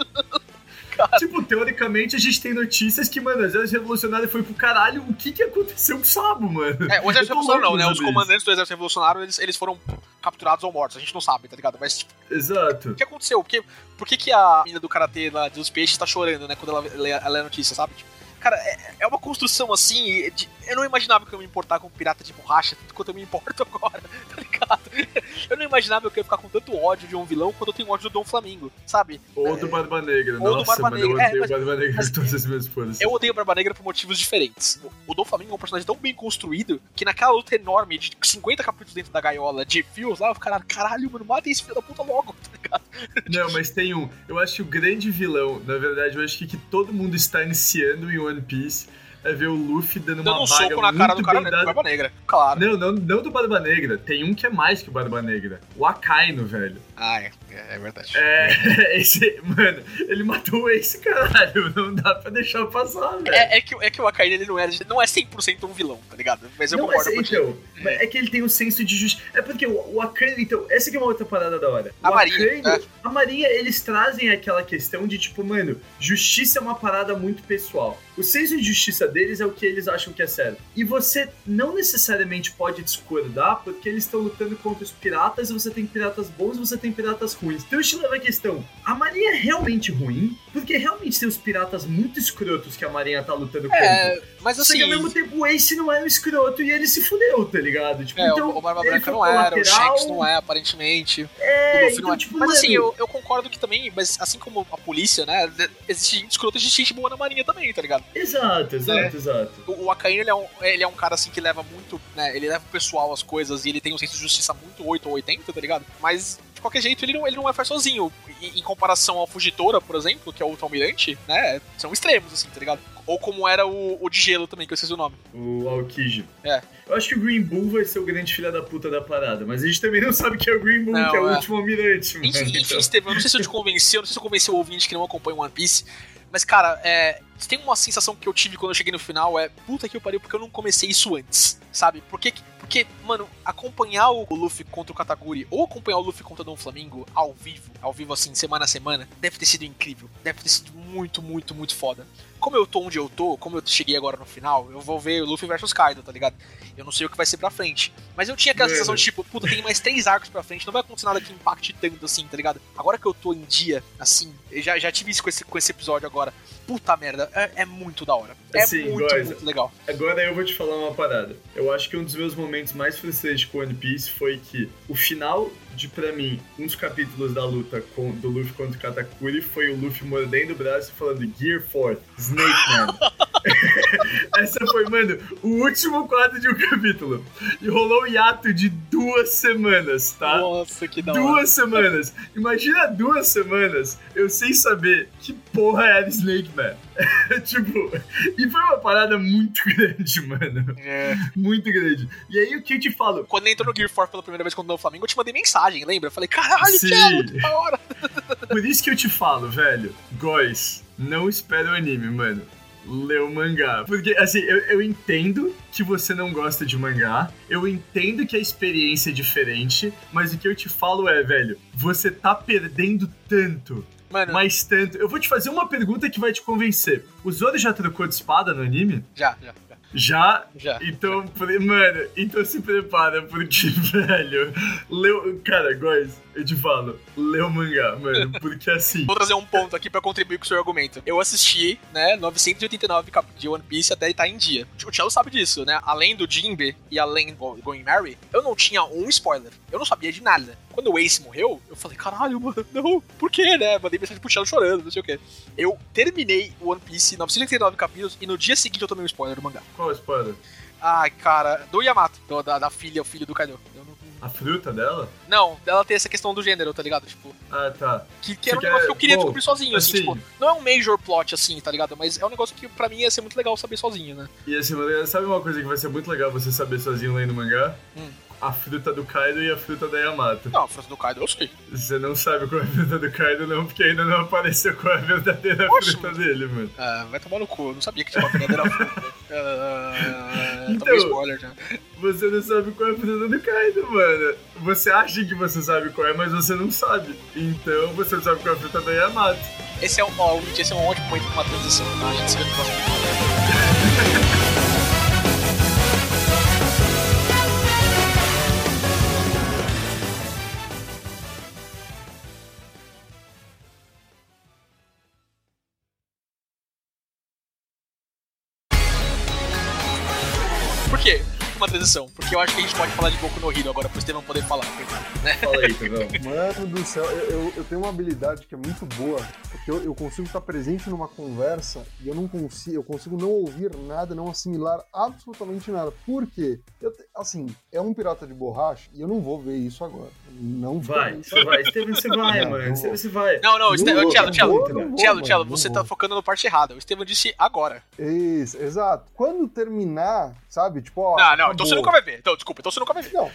Tipo, teoricamente a gente tem notícias que, mano, o exército revolucionário foi pro caralho. O que que aconteceu com o Sabo, mano? É, o exército revolucionário não, né? Os comandantes do exército revolucionário, eles, eles foram capturados ou mortos, a gente não sabe, tá ligado? Mas, tipo. Exato. o que aconteceu? Por que, por que, que a menina do Karatê lá dos peixes tá chorando, né? Quando ela lê, ela lê a notícia, sabe? Tipo, cara, é, é uma construção assim. de- eu não imaginava que eu ia me importar com pirata de borracha, tanto quanto eu me importo (laughs) agora, tá ligado? (laughs) Eu não imaginava que eu ia ficar com tanto ódio de um vilão quando eu tenho ódio do Dom Flamingo, sabe? Ou do Barba Negra. Ou do Nossa, Barba mano, eu Negra. É, odeio mas- o Barba Negra mas- todas as minhas forças. Eu odeio o Barba Negra por motivos diferentes. O Dom Flamingo é um personagem tão bem construído que naquela luta enorme de 50 capítulos dentro da gaiola de fios lá, eu fico, caralho, mano, mata esse filho da puta logo, (laughs) tá ligado? Não, mas tem um. Eu acho que o grande vilão, na verdade, eu acho que, que todo mundo está ansiando em One Piece é ver o Luffy dando, Dando uma um soco na cara do cara bem do. Barba Negra. Claro. Não, não, não do Barba Negra. Tem um que é mais que o Barba Negra. O Akainu, velho. Ah, é, é verdade. É, (laughs) esse, mano, ele matou Ace, caralho. Não dá pra deixar passar, velho. É, é que, é que o Akainu ele não, é, não é 100% um vilão, tá ligado? Mas eu não, concordo mas, contigo. então, é. que ele tem um senso de justiça. É porque o, o Akainu, então, essa aqui é uma outra parada da hora. A o Marinha, Akainu, a Marinha, eles trazem aquela questão de tipo, mano, justiça é uma parada muito pessoal. O senso de justiça deles é o que eles acham que é certo. E você não necessariamente pode discordar, porque eles estão lutando contra os piratas, e você tem piratas bons e você tem piratas ruins. Então isso leva a questão, a Marinha é realmente ruim? Porque realmente tem os piratas muito escrotos que a Marinha tá lutando contra. É, mas Só que assim. ao mesmo tempo o Ace não era um escroto e ele se fudeu, tá ligado? Tipo, É, então, o Barba Branca não era, o colateral, Shanks não é, aparentemente. É, o então, não é. tipo, mas assim, eu, eu concordo que também, mas assim como a polícia, né? Existe gente escrota, existe gente boa na marinha também, tá ligado? Exato, exato, É. exato. O, o Akainu, ele é, um, ele é um cara assim que leva muito, né? Ele leva o pessoal as coisas e ele tem um senso de justiça muito 8 ou 80, tá ligado? Mas, de qualquer jeito, ele não, ele não é faz sozinho. Em, em comparação ao Fugitora, por exemplo, que é o almirante, né? São extremos, assim, tá liggo Ou como era o, o de gelo também, que eu esqueci o nome. O Aokiji. É. Eu acho que o Green Bull vai ser o grande filho da puta da parada, mas a gente também não sabe que é o Green Bull, Não, que é o é. último almirante, mano. Enfim, enfim então. Estevam, eu não sei se eu te convenci, eu não sei se eu convenci o ouvinte que não acompanha One Piece, mas, cara, é, tem uma sensação que eu tive quando eu cheguei no final é puta que eu pariu porque eu não comecei isso antes, sabe? Porque, porque mano, acompanhar o Luffy contra o Kataguri ou acompanhar o Luffy contra o Dom Flamingo ao vivo, ao vivo assim, semana a semana, deve ter sido incrível. Deve ter sido muito, muito, muito foda. Como eu tô onde eu tô, como eu cheguei agora no final, eu vou ver o Luffy versus Kaido, tá ligado? Eu não sei o que vai ser pra frente. Mas eu tinha aquela sensação de tipo, puta, tem mais três arcos pra frente, não vai acontecer nada que impacte tanto assim, tá ligado? Agora que eu tô em dia, assim, eu já, já tive isso com esse, com esse episódio agora. Puta merda, é, é muito da hora. É Assim, muito, muito legal. Agora eu vou te falar uma parada. Eu acho que um dos meus momentos mais frustrantes com One Piece foi que o final de, pra mim, um dos capítulos da luta com, do Luffy contra o Katakuri foi o Luffy mordendo o braço e falando Gear 4, Snake Man. (laughs) Essa foi, mano, o último quadro de um capítulo. E rolou um hiato de duas semanas, tá? Nossa, que da hora. Duas semanas. Imagina duas semanas eu sem saber que porra era Snake Man. (laughs) tipo, e foi uma parada muito (laughs) grande, mano. É. Muito grande. E aí o que eu te falo? Quando entrou no Gear 4 pela primeira vez contra o Flamengo, eu te mandei mensagem, lembra? Eu falei, caralho, Sim. que é muito da hora. (laughs) Por isso que eu te falo, velho. Góis, não espera o anime, mano. Lê o mangá. Porque, assim, eu, eu entendo que você não gosta de mangá. Eu entendo que a experiência é diferente. Mas o que eu te falo é, velho, você tá perdendo tanto. Mano, Mas tanto. Eu vou te fazer uma pergunta que vai te convencer. O Zoro já trocou de espada no anime? já, já, já. Já? Então, mano, então se prepara, porque, (laughs) velho, leu. Cara, guys, eu te falo, lê o mangá, mano, (laughs) porque assim. Vou trazer um ponto aqui pra contribuir com o seu argumento. Eu assisti, né, 989 capítulos de One Piece até ele tá em dia. O Cello sabe disso, né? Além do Jinbe e além do Going Mary, eu não tinha um spoiler. Eu não sabia de nada. Quando o Ace morreu, eu falei, caralho, mano, não, por quê, né? Mandei mensagem pro Cello chorando, não sei o quê. Eu terminei o One Piece 989 capítulos e no dia seguinte eu tomei um spoiler do mangá. Qual a espada? Ai, cara, do Yamato, do- da, da filha, o filho do Kaido. Não, A fruta dela? não, ela tem essa questão do gênero, tá ligado? Tipo, Ah, tá. que, que era um Você negócio quer- que eu queria bom, descobrir sozinho, assim, assim- tipo, não é um major plot, assim, tá ligado? Mas é um negócio que pra mim ia ser muito legal saber sozinho, né? E assim, sabe uma coisa que vai ser muito legal você saber sozinho lendo mangá? Hum. A fruta do Kaido e a fruta da Yamato. Não, a fruta do Kaido eu sei. Você não sabe qual é a fruta do Kaido, não, porque ainda não apareceu qual é a verdadeira Oxe, fruta mano. dele, mano. Ah, vai tomar no cu, eu não sabia que tinha uma verdadeira fruta. (laughs) Ah, Então- spoiler já. Você não sabe qual é a fruta do Kaido, mano. Você acha que você sabe qual é, mas você não sabe. Então você não sabe qual é a fruta da Yamato. Esse é um, ó, esse é um ótimo momento pra uma transição, tá? A gente se vê no próximo Porque eu acho que a gente pode falar de Boku no Hero agora pro Estevão poder falar. Né? Fala aí, Tevão. (laughs) Mano do céu, eu, eu, eu tenho uma habilidade que é muito boa, porque eu, eu consigo estar presente numa conversa e eu não consigo, eu consigo não ouvir nada, não assimilar absolutamente nada. Por quê? Eu assim, é um pirata de borracha e eu não vou ver isso agora. Não vou Vai, você vai. Estevam, você vai, Não, mano. vou. você vai. Não, não, vou, Tchelo, Tchelo. Tchelo, você tá focando no parte errada. O Estevão disse agora. Isso, exato. Quando terminar, sabe, tipo, ó. Não, não, então você acabou. nunca vai ver. Então, desculpa, então você nunca vai ver. Não,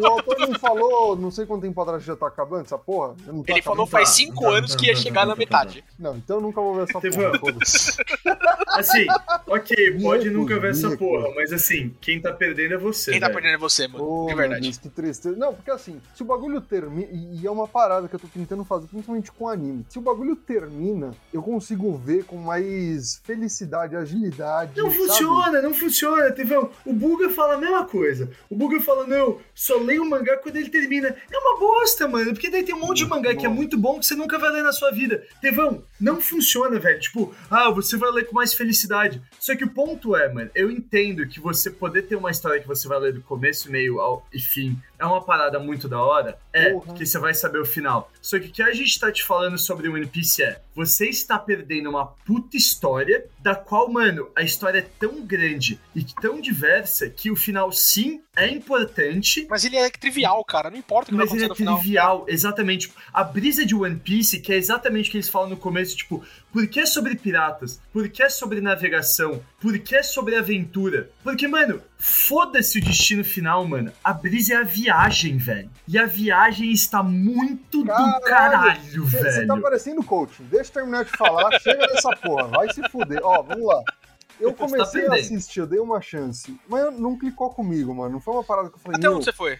o autor não falou, não sei quanto tempo atrás já tá acabando essa porra. Não tô Ele falou acabando. faz Tá, 5 tá, anos tá, que ia tá, chegar tá, na tá, metade. Não, então eu nunca vou ver essa Teve porra. (laughs) Assim, ok, pode nunca ver essa porra, mas assim, quem tá perdendo é você. Quem tá velho. perdendo é você, mano. Oh, de verdade. Deus, que tristeza. Não, porque assim, se o bagulho termina. E, é uma parada que eu tô tentando fazer, principalmente com anime. Se o bagulho termina, eu consigo ver com mais felicidade, agilidade. Não sabe? funciona, não funciona, Tevão. O Buga fala a mesma coisa. O Buga fala, não, só leio o mangá quando ele termina. É uma bosta, mano, porque daí tem um monte de mangá que é muito bom que você nunca vai ler na sua vida. Tevão, não funciona, velho. Tipo, ah, você vai ler com mais felicidade. Só que o ponto é, mano, eu entendo que você poder ter uma história que você vai ler do começo, meio ao, e fim é uma parada muito da hora. É, Porra. porque você vai saber o final. Só que o que a gente tá te falando sobre o One Piece é: você está perdendo uma puta história, da qual, mano, a história é tão grande e tão diversa que o final, sim, é importante, Mas ele é trivial, cara. Não importa o que vai mas ele é no final. trivial, exatamente. A brisa de One Piece, que é exatamente o que eles falam no começo, tipo, por que é sobre piratas? Por que é sobre navegação? Por que é sobre aventura? Porque, mano, foda-se o destino final, mano. A brisa é a viagem, velho. E a viagem está muito do caralho, Você velho. tá parecendo coaching. Deixa eu terminar de falar, (laughs) chega dessa porra, vai se fuder. Ó, vamos lá. Eu tá comecei a perdendo. assistir, eu dei uma chance, mas não clicou comigo, mano. Não foi uma parada que eu falei, Até onde você foi?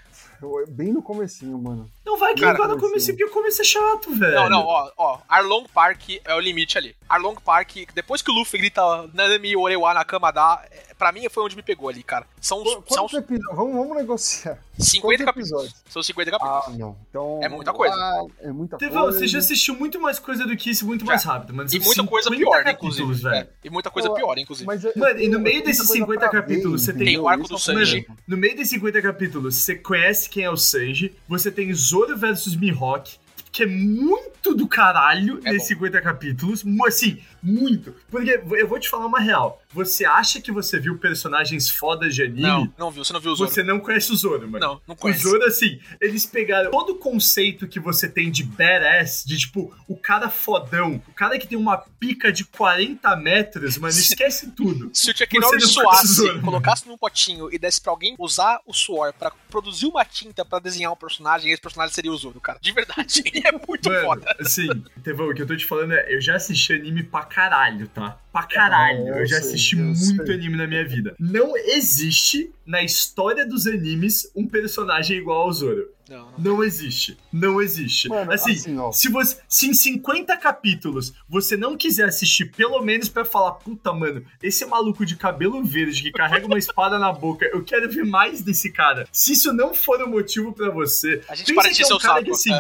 Bem no comecinho, mano. Não vai clicar no começo, porque o começo é chato, velho. Não, não, ó, ó. Arlong Park é o limite ali. Arlong Park, depois que o Luffy grita Nanami Orewa na Kamada, é, pra mim foi onde me pegou ali, cara. São, Qu- são Quantos episódios? Vamos, vamos negociar. 50 quantos capítulos. episódios? São 50 capítulos. Ah, não. Então. É muita coisa. Ah, é muita Tevão, coisa. você já assistiu muito mais coisa do que isso, muito mais rápido, mano. e muita coisa 50 pior, né, inclusive. velho. É, e muita coisa Pô, pior, inclusive. Mas eu- Mano, e no meio desses muita coisa 50 pra capítulos, você tem entendeu? o arco do é Sanji. problema. No meio desses 50 capítulos, você conhece quem é o Sanji, você tem Zoro versus Mihawk, que é muito do caralho É nesses bom. 50 capítulos. Assim, muito. Porque eu vou te falar uma real. Você acha que você viu personagens fodas de anime? Não, não viu, você não viu o Zoro. Você não conhece o Zoro, mano. Não, não O conhece. Zoro, assim, eles pegaram todo o conceito que você tem de badass, de tipo, o cara fodão, o cara que tem uma pica de 40 metros, mano, (laughs) esquece tudo. Se o o suasse, colocasse num potinho e desse pra alguém usar o suor pra produzir uma tinta pra desenhar um personagem, esse personagem seria o Zoro, cara. De verdade. (laughs) É muito Mano, foda. assim, Tevão, o que eu tô te falando é, eu já assisti anime pra caralho, tá? Pra caralho. Eu eu já sei, assisti eu muito sei. anime na minha vida. Não existe na história dos animes um personagem igual ao Zoro. Não, não. Não existe. Não existe. Mano, assim, assim, ó. se você se em 50 capítulos você não quiser assistir pelo menos pra falar, puta, mano, esse maluco de cabelo verde que carrega uma espada na boca, eu quero ver mais desse cara. Se isso não for o motivo pra você, A gente pensa para que é um o cara saco. que assim,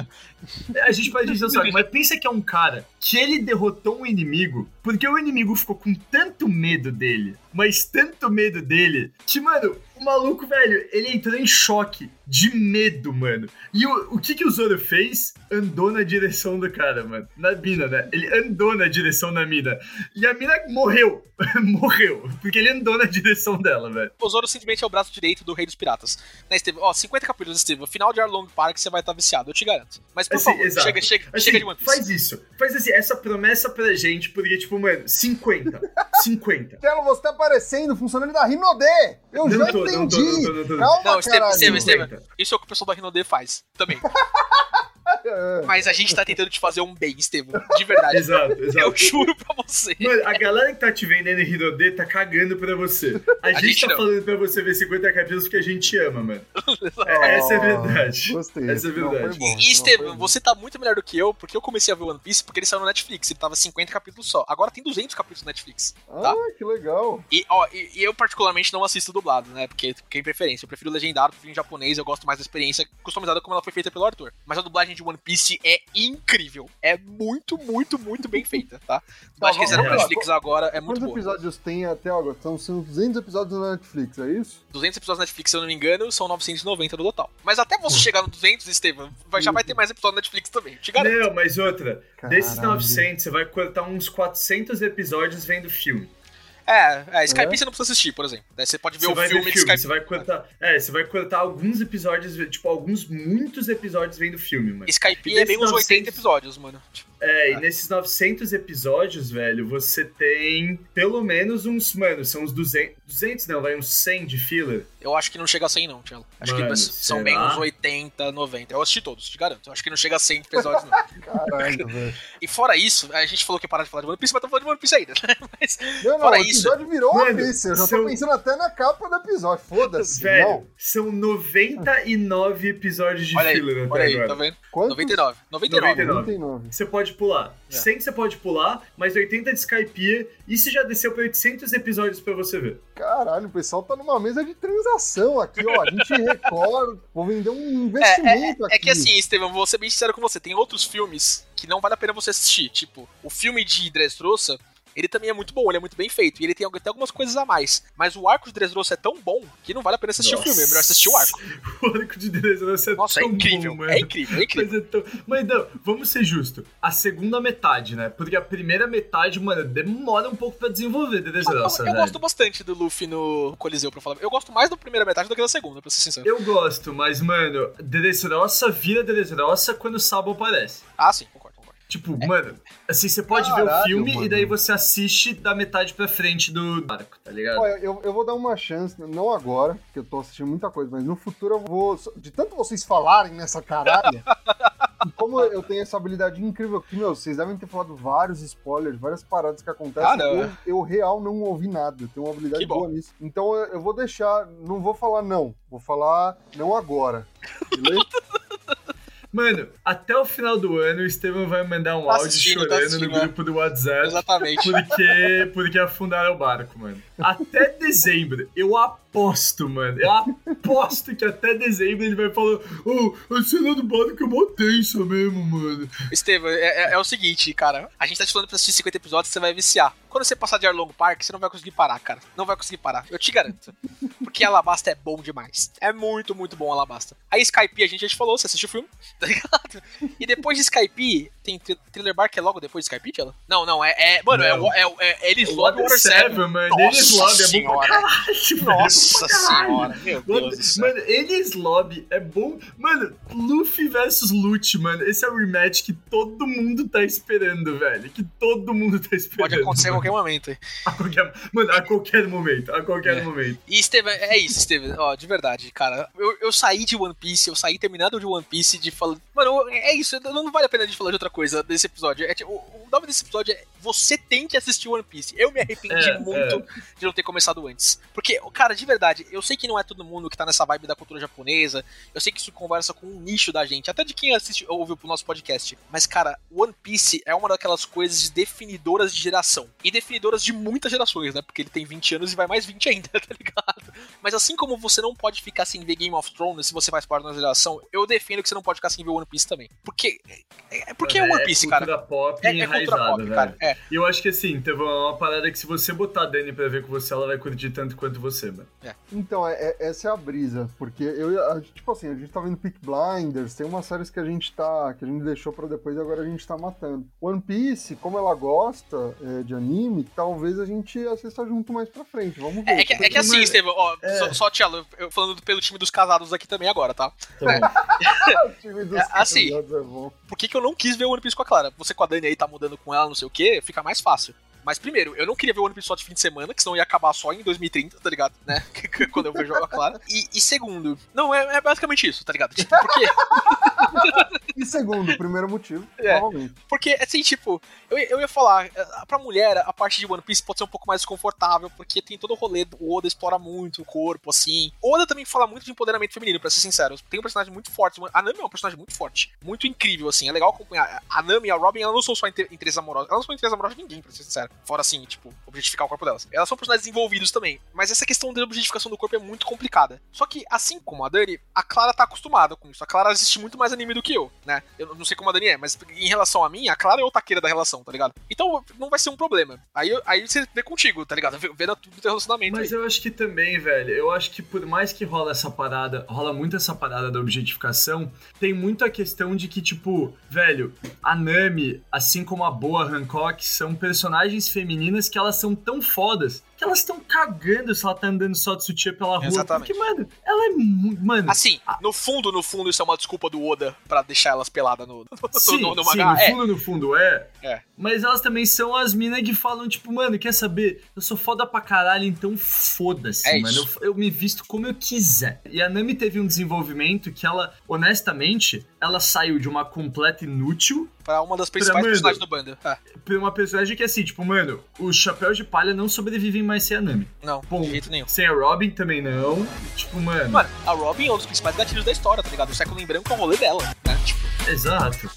é. a gente pode dizer o saco, mas pensa que é um cara que ele derrotou um inimigo porque o inimigo ficou com tanto medo dele, mas tanto medo dele, que, mano, o maluco, velho, ele entrou em choque de medo, mano. E o, o que que o Zoro fez? Andou na direção do cara, mano. Na mina, né? Ele andou na direção da mina. E a mina morreu. (laughs) morreu. Porque ele andou na direção dela, velho. O Zoro simplesmente é o braço direito do Rei dos Piratas. Né, Steve? Ó, 50 capítulos, Steve. Final de Arlong Park você vai estar viciado, eu te garanto. Mas por Assim, favor, exato. chega, chega, Assim, chega de One Piece. faz isso. Faz assim, essa promessa pra gente, porque, tipo, mano, 50. 50. (laughs) Telo, você tá aparecendo, funcionário da Rinode! Eu Não já tô, não tô, entendi! não tô, não tô. Calma, Não, caralho. Estevam, Estevam. 50. Isso é o que o pessoal da Rinode faz também. (laughs) (laughs) Mas a gente tá tentando te fazer um bem, Estevam. De verdade. Exato, Eu exato. juro pra você. Mano, a galera que tá te vendendo em Hinode tá cagando pra você. A, gente, gente tá não. falando pra você ver 50 capítulos porque a gente te ama, mano. (laughs) É, essa é a verdade. Gostei. Essa é a Não, verdade. bom, E, não, Estevam, você tá muito melhor do que eu, porque eu comecei a ver One Piece porque ele saiu no Netflix. Ele tava 50 capítulos só. Agora tem 200 capítulos no Netflix. Ah, que legal. E, ó, e, e eu particularmente não assisto dublado, né? Porque tem preferência. Eu prefiro legendado, prefiro em japonês, eu gosto mais da experiência customizada como ela foi feita pelo Arthur. Mas a dublagem de One Piece é incrível. É muito, muito, muito bem feita, tá? (laughs) A dublagem que lá. Netflix agora é muito Quantos boa. episódios tem até agora? Sendo 200 episódios na Netflix, é isso? 200 episódios na Netflix, se eu não me engano, são 990 no total. Mas até você chegar no 200, Estevam, vai- já vai ter mais episódios na Netflix também. Te garanto. Não, mas outra. Desses Caralho. 900, você vai cortar uns 400 episódios vendo filme. É, é, Skype É? você não precisa assistir, por exemplo. Daí você pode ver Você o vai filme ver de filme, Skype. você vai cortar. É, você vai cortar alguns episódios, tipo, alguns, muitos episódios vendo filme, mano. Skype é bem uns desses 80 900 episódios, mano. Tipo, É, e nesses 900 episódios, velho, você tem pelo menos uns, mano, são uns 200, 200 não, vai uns 100 de filler. Eu acho que não chega a 100 não, Tiago. Acho Mano, que são bem uns 80, 90. Eu assisti todos, te garanto. Eu acho que não chega a 100 episódios não. (laughs) Caralho, velho. E fora isso, a gente falou que ia parar de falar de One Piece, mas tá falando de One Piece ainda, né? (laughs) Mas, Não, não, Fora o isso- episódio virou Mano, Piece. Eu já tô são- pensando até na capa do episódio. Foda-se. Velho, Não. são 99 episódios de olha aí, filler até olha aí, agora. tá vendo? Quantos? 99. 99. 99. 99. Você pode pular. É. 100 você pode pular, mas 80 de Skype. Isso já desceu pra 800 episódios pra você ver. Caralho, o pessoal tá numa mesa de transação aqui, ó. A gente (laughs) recorda. Vou vender um É, investimento é, aqui. é que assim, Estevam, vou ser bem sincero com você, tem outros filmes que não vale a pena você assistir. Tipo, o filme de Dressrosa, ele também é muito bom, ele é muito bem feito. E ele tem até algumas coisas a mais. Mas o arco de Dressrosa é tão bom que não vale a pena assistir Nossa. o filme. É melhor assistir o arco. (laughs) O arco de Dressrosa é Nossa, é tão incrível. bom, mano. é incrível, é incrível. Mas, é tão... Mas não, vamos ser justos. A segunda metade, né? Porque a primeira metade, mano, demora um pouco pra desenvolver Dressrosa, eu, eu velho. gosto bastante do Luffy no Coliseu, pra falar. Eu gosto mais da primeira metade do que da segunda, pra ser sincero. Eu gosto, mas, mano, Dressrosa vira Dressrosa quando o Sabo aparece. Ah, sim, Tipo, mano, assim, você pode ver o Caralho, filme mano. e daí você assiste da metade pra frente do arco, tá ligado? Olha, eu, eu vou dar uma chance, não agora, porque eu tô assistindo muita coisa, mas no futuro eu vou. De tanto vocês falarem nessa caralha, como eu tenho essa habilidade incrível que, meu, vocês devem ter falado vários spoilers, várias paradas que acontecem. Ah, não, eu, eu real não ouvi nada. Eu tenho uma habilidade Que boa nisso. Então eu, eu vou deixar. Não vou falar não. Vou falar não agora. Beleza? (laughs) Mano, até o final do ano o Estevam vai mandar um Tá áudio tá chorando assistindo, no grupo do WhatsApp. Exatamente. Porque, porque afundaram o barco, mano. Até dezembro, eu aposto, mano. Eu aposto que até dezembro ele vai falar: Ô, a cena do barco é mó tensa mesmo, mano. Estevam, é, é- é o seguinte, cara. A gente tá te falando pra assistir 50 episódios, você vai viciar. Quando você passar de Arlong Park, você não vai conseguir parar, cara. Não vai conseguir parar. Eu te garanto. Porque Alabasta é bom demais. É muito, muito bom Alabasta. Aí Skype a gente já te falou, você assistiu o filme, (laughs) tá ligado? E depois de Skype, tem Thr- Thriller Bark é logo depois de Skype, ela? Não, não, é. é mano, é, Não. é, o- é, Eles O Lobby Water 7. mano. Nossa Eles Lobby é senhora. caralho, velho. Nossa É bom pra (laughs) caralho. senhora, meu Deus. Mano, Enes Lobby é bom. Mano, Luffy versus Lute, mano. Esse é o rematch que todo mundo tá esperando, velho. Que todo mundo tá esperando. Pode acontecer a mano. qualquer momento. aí. (laughs) A qualquer- Mano, a qualquer momento. A qualquer É. momento. E Steven, é isso, Steven, ó, de verdade, cara. Eu, eu saí de One Piece, eu saí terminado de One Piece de falar. Mano, é isso, não vale a pena de falar de outra coisa desse episódio. É, tipo, o, o nome desse episódio é Você tem que assistir One Piece. Eu me arrependi É, muito de não ter começado antes. Porque, cara, de verdade, eu sei que não é todo mundo que tá nessa vibe da cultura japonesa. Eu sei que isso conversa com um nicho da gente, até de quem assiste, ouve pro nosso podcast. Mas, cara, One Piece é uma daquelas coisas definidoras de geração. E definidoras de muitas gerações, né? Porque ele tem 20 anos e vai mais 20 ainda, (laughs) tá ligado? Mas assim como você não pode ficar sem ver Game of Thrones se você faz parte da geração, eu defendo que você não pode ficar sem ver One Piece também. Porque. É, é porque é One Piece, cara. pop É, é cultura pop, velho. cara. É. E eu acho que assim, teve uma parada que se você botar Dani pra ver com você, ela vai curtir tanto quanto você, mano. Então, é- é- essa é a brisa, porque eu, a tipo assim, a gente tá vendo Peak Blinders, tem umas séries que a gente tá, que a gente deixou pra depois e agora a gente tá matando. One Piece, como ela gosta é, de anime, talvez a gente assista junto mais pra frente, vamos ver. É, é que, é que assim, Mano, Estevam, ó, é. só, só Tiago, eu falando pelo time dos casados aqui também agora, tá? (laughs) (laughs) O time dos É, assim, casados é bom. Por que, que eu não quis ver o One Piece com a Clara? Você com a Dani aí tá mudando com ela, não sei o que, fica mais fácil. Mas primeiro, eu não queria ver o One Piece só de fim de semana, que senão ia acabar só em 2030, tá ligado? Né? (laughs) Quando eu vejo a Clara. E, e segundo, não, é, é basicamente isso, tá ligado? Tipo, porque, (laughs) E segundo, o primeiro motivo, É. novamente. porque assim, tipo, eu, eu ia falar, eh, pra mulher, a parte de One Piece pode ser um pouco mais desconfortável, porque tem todo o rolê, o Oda explora muito o corpo, assim. Oda também fala muito de empoderamento feminino, pra ser sincero. Tem um personagem muito forte, a Nami é um personagem muito forte, muito incrível, assim, é legal acompanhar. A Nami e a Robin, elas não são só inter- interesses amorosos, elas não são interesses amorosos de ninguém, pra ser sincero. Fora assim, tipo, objetificar o corpo delas. Elas são personagens envolvidos também, mas essa questão da objetificação do corpo é muito complicada. Só que, assim como a Dani, a Clara tá acostumada com isso. A Clara assiste muito mais anime do que eu, né? Eu não sei como a Dani é, mas em relação a mim, a Clara é o taqueira da relação, tá ligado? Então não vai ser um problema. Aí, aí você vê contigo, tá ligado? Vê, vê na- teu relacionamento. Mas aí. eu acho que também, velho, eu acho que por mais que rola essa parada, rola muito essa parada da objetificação, tem muito a questão de que, tipo, velho, a Nami, assim como a Boa Hancock, são personagens femininas que elas são tão fodas elas estão cagando se ela tá andando só de sutiã pela rua. Exatamente. Porque, mano, ela é muito. Mano, Assim, no fundo, no fundo, isso é uma desculpa do Oda pra deixar elas peladas no, (laughs) no, Sim, no, no sim, mangá. no É, fundo, no fundo é. É. Mas elas também são as minas que falam, tipo, mano, quer saber? Eu sou foda pra caralho, então foda-se, É mano. Eu, eu me visto como eu quiser. E a Nami teve um desenvolvimento que ela, honestamente, ela saiu de uma completa inútil pra uma das principais Pra mano. personagens do bando. É, pra uma personagem que, assim, tipo, mano, os chapéus de palha não sobrevivem mais sem a Nami. não, Ponto. de jeito nenhum. Sem a Robin também não. Tipo, mano, Mano, a Robin é um dos principais gatilhos da história, tá ligado? O século em branco é o rolê dela, né? Tipo, exato.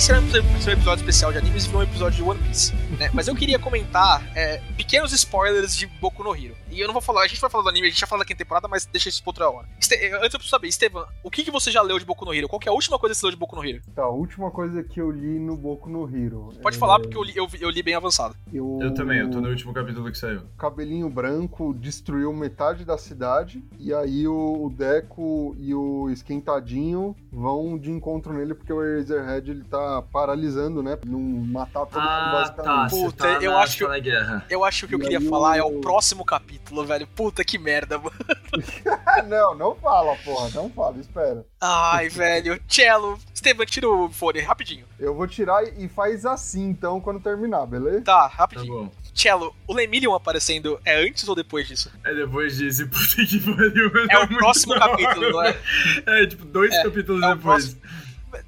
Esse é um episódio especial de animes e virou um episódio de One Piece, né? Mas eu queria comentar é, pequenos spoilers de Boku no Hero. E eu não vou falar, a gente vai falar do anime, a gente já fala da quinta temporada, mas deixa isso pra outra hora. Este, antes eu preciso saber, Estevam, o que, que você já leu de Boku no Hero? Qual que é a última coisa que você leu de Boku no Hero? Tá, a última coisa que eu li no Boku no Hero. Pode é, falar, porque eu li, eu, eu li bem avançado. Eu, Eu também, eu tô no último capítulo que saiu. cabelinho branco destruiu metade da cidade e aí o, o Deco e o Esquentadinho vão de encontro nele porque o Eraserhead ele tá paralisando, né? Pra não matar todo mundo Ah, tá. basicamente. Você Puta, tá eu na, acho que- tá na guerra. Eu acho que o que eu E queria falar o- é o próximo capítulo, velho. Puta que merda, mano. (laughs) Não, não fala, porra, não fala, espera. Ai, velho. Cello. Estevam, tira o fone, rapidinho. Eu vou tirar e faz assim então quando terminar, beleza? Tá, Tá rapidinho. bom. Cello, o Lemillion aparecendo é antes ou depois disso? É depois disso, (laughs) puta que pariu. É o próximo capítulo, não é? É, tipo, dois É, capítulos é o depois. Ô,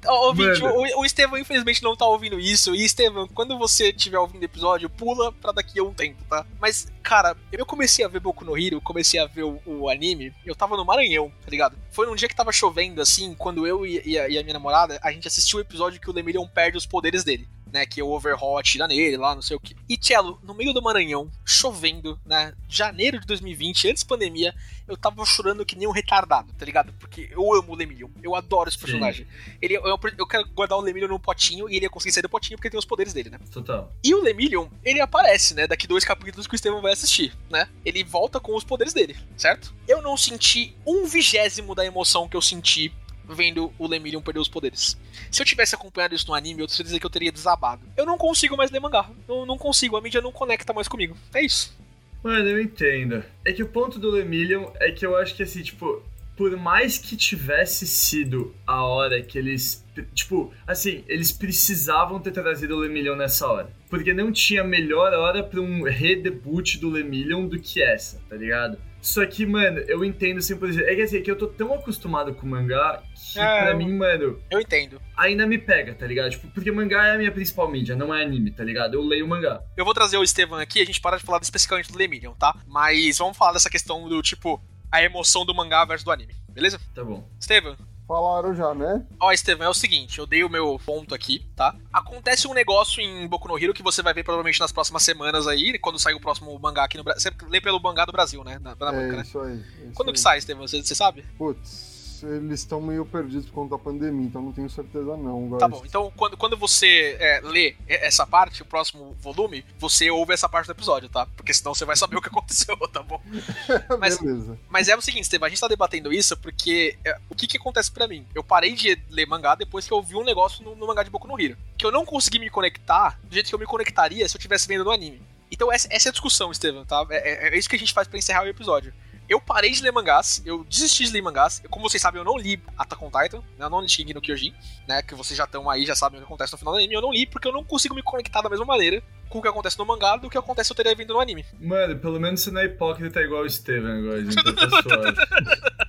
Ouvinte, o, o Estevão infelizmente não tá ouvindo isso. E Estevão, quando você estiver ouvindo o episódio, pula pra daqui a um tempo, tá? Mas, cara, eu comecei a ver Boku no Hero, comecei a ver o, o anime, eu tava no Maranhão, tá ligado? Foi num dia que tava chovendo, assim, quando eu e, e a, e a minha namorada, a gente assistiu o episódio que o Lemillion perde os poderes dele. Né, que o Overhaul atira nele lá, não sei o que. E, Cello, no meio do Maranhão, chovendo, né? Janeiro de 2020, antes da pandemia, eu tava chorando que nem um retardado, tá ligado? Porque eu amo o Lemillion. Eu adoro esse Sim. personagem. Ele, eu, eu quero guardar o Lemillion num potinho e ele ia conseguir sair do potinho porque tem os poderes dele, né? Total. E o Lemillion, ele aparece, né? Daqui dois capítulos que o Estevão vai assistir, né? Ele volta com os poderes dele, certo? Eu não senti um vigésimo da emoção que eu senti vendo o Lemillion perder os poderes. Se eu tivesse acompanhado isso no anime, eu certeza que eu teria desabado. Eu não consigo mais ler mangá. Não, não consigo, a mídia não conecta mais comigo. É isso. Mano, eu entendo. É que o ponto do Lemillion é que eu acho que assim, tipo, por mais que tivesse sido a hora que eles. Tipo, assim, eles precisavam ter trazido o Lemillion nessa hora. Porque não tinha melhor hora pra um redebut do Lemillion do que essa, tá ligado? Só que, mano, eu entendo 100%. É que assim, é que eu tô tão acostumado com mangá que É, pra mim, mano, Eu entendo. ainda me pega, tá ligado? Tipo, porque mangá é a minha principal mídia, não é anime, tá ligado? Eu leio mangá. Eu vou trazer o Estevam aqui, a gente para de falar especificamente do Lemillion, tá? Mas vamos falar dessa questão do tipo, a emoção do mangá versus do anime, beleza? Tá bom. Estevam, Falaram já, né? Ó, Estevam, é o seguinte, eu dei o meu ponto aqui, tá? Acontece um negócio em Boku no Hero que você vai ver provavelmente nas próximas semanas aí, quando sair o próximo mangá aqui no Brasil. Você lê pelo mangá do Brasil, né? Na, na banca, é né? isso aí. é isso Quando aí. que sai, Estevam? Você, você sabe? Putz, eles estão meio perdidos por conta da pandemia, então não tenho certeza não. Tá guys. bom, então quando, quando você é, lê essa parte, o próximo volume, você ouve essa parte do episódio, tá? Porque senão você vai saber o que (laughs) aconteceu, tá bom? (laughs) mas- Beleza. Mas é o seguinte, Estevam, a gente tá debatendo isso porque é, o que que acontece pra mim? Eu parei de ler mangá depois que eu vi um negócio no, no mangá de Boku no Hero. Que eu não consegui me conectar do jeito que eu me conectaria se eu estivesse vendo no anime. Então essa, essa é a discussão, Estevam, tá? É, é- é isso que a gente faz pra encerrar o episódio. Eu parei de ler mangás, eu desisti de ler mangás. Eu, Como vocês sabem, eu não li Attack on Titan, né? eu não li Shingeki no Kyojin, né? Que vocês já estão aí, já sabem o que acontece no final do anime. Eu não li porque eu não consigo me conectar da mesma maneira com o que acontece no mangá do que acontece se eu teria vindo no anime. Mano, pelo menos você não é hipócrita igual o Steven agora, então tá suave. (laughs)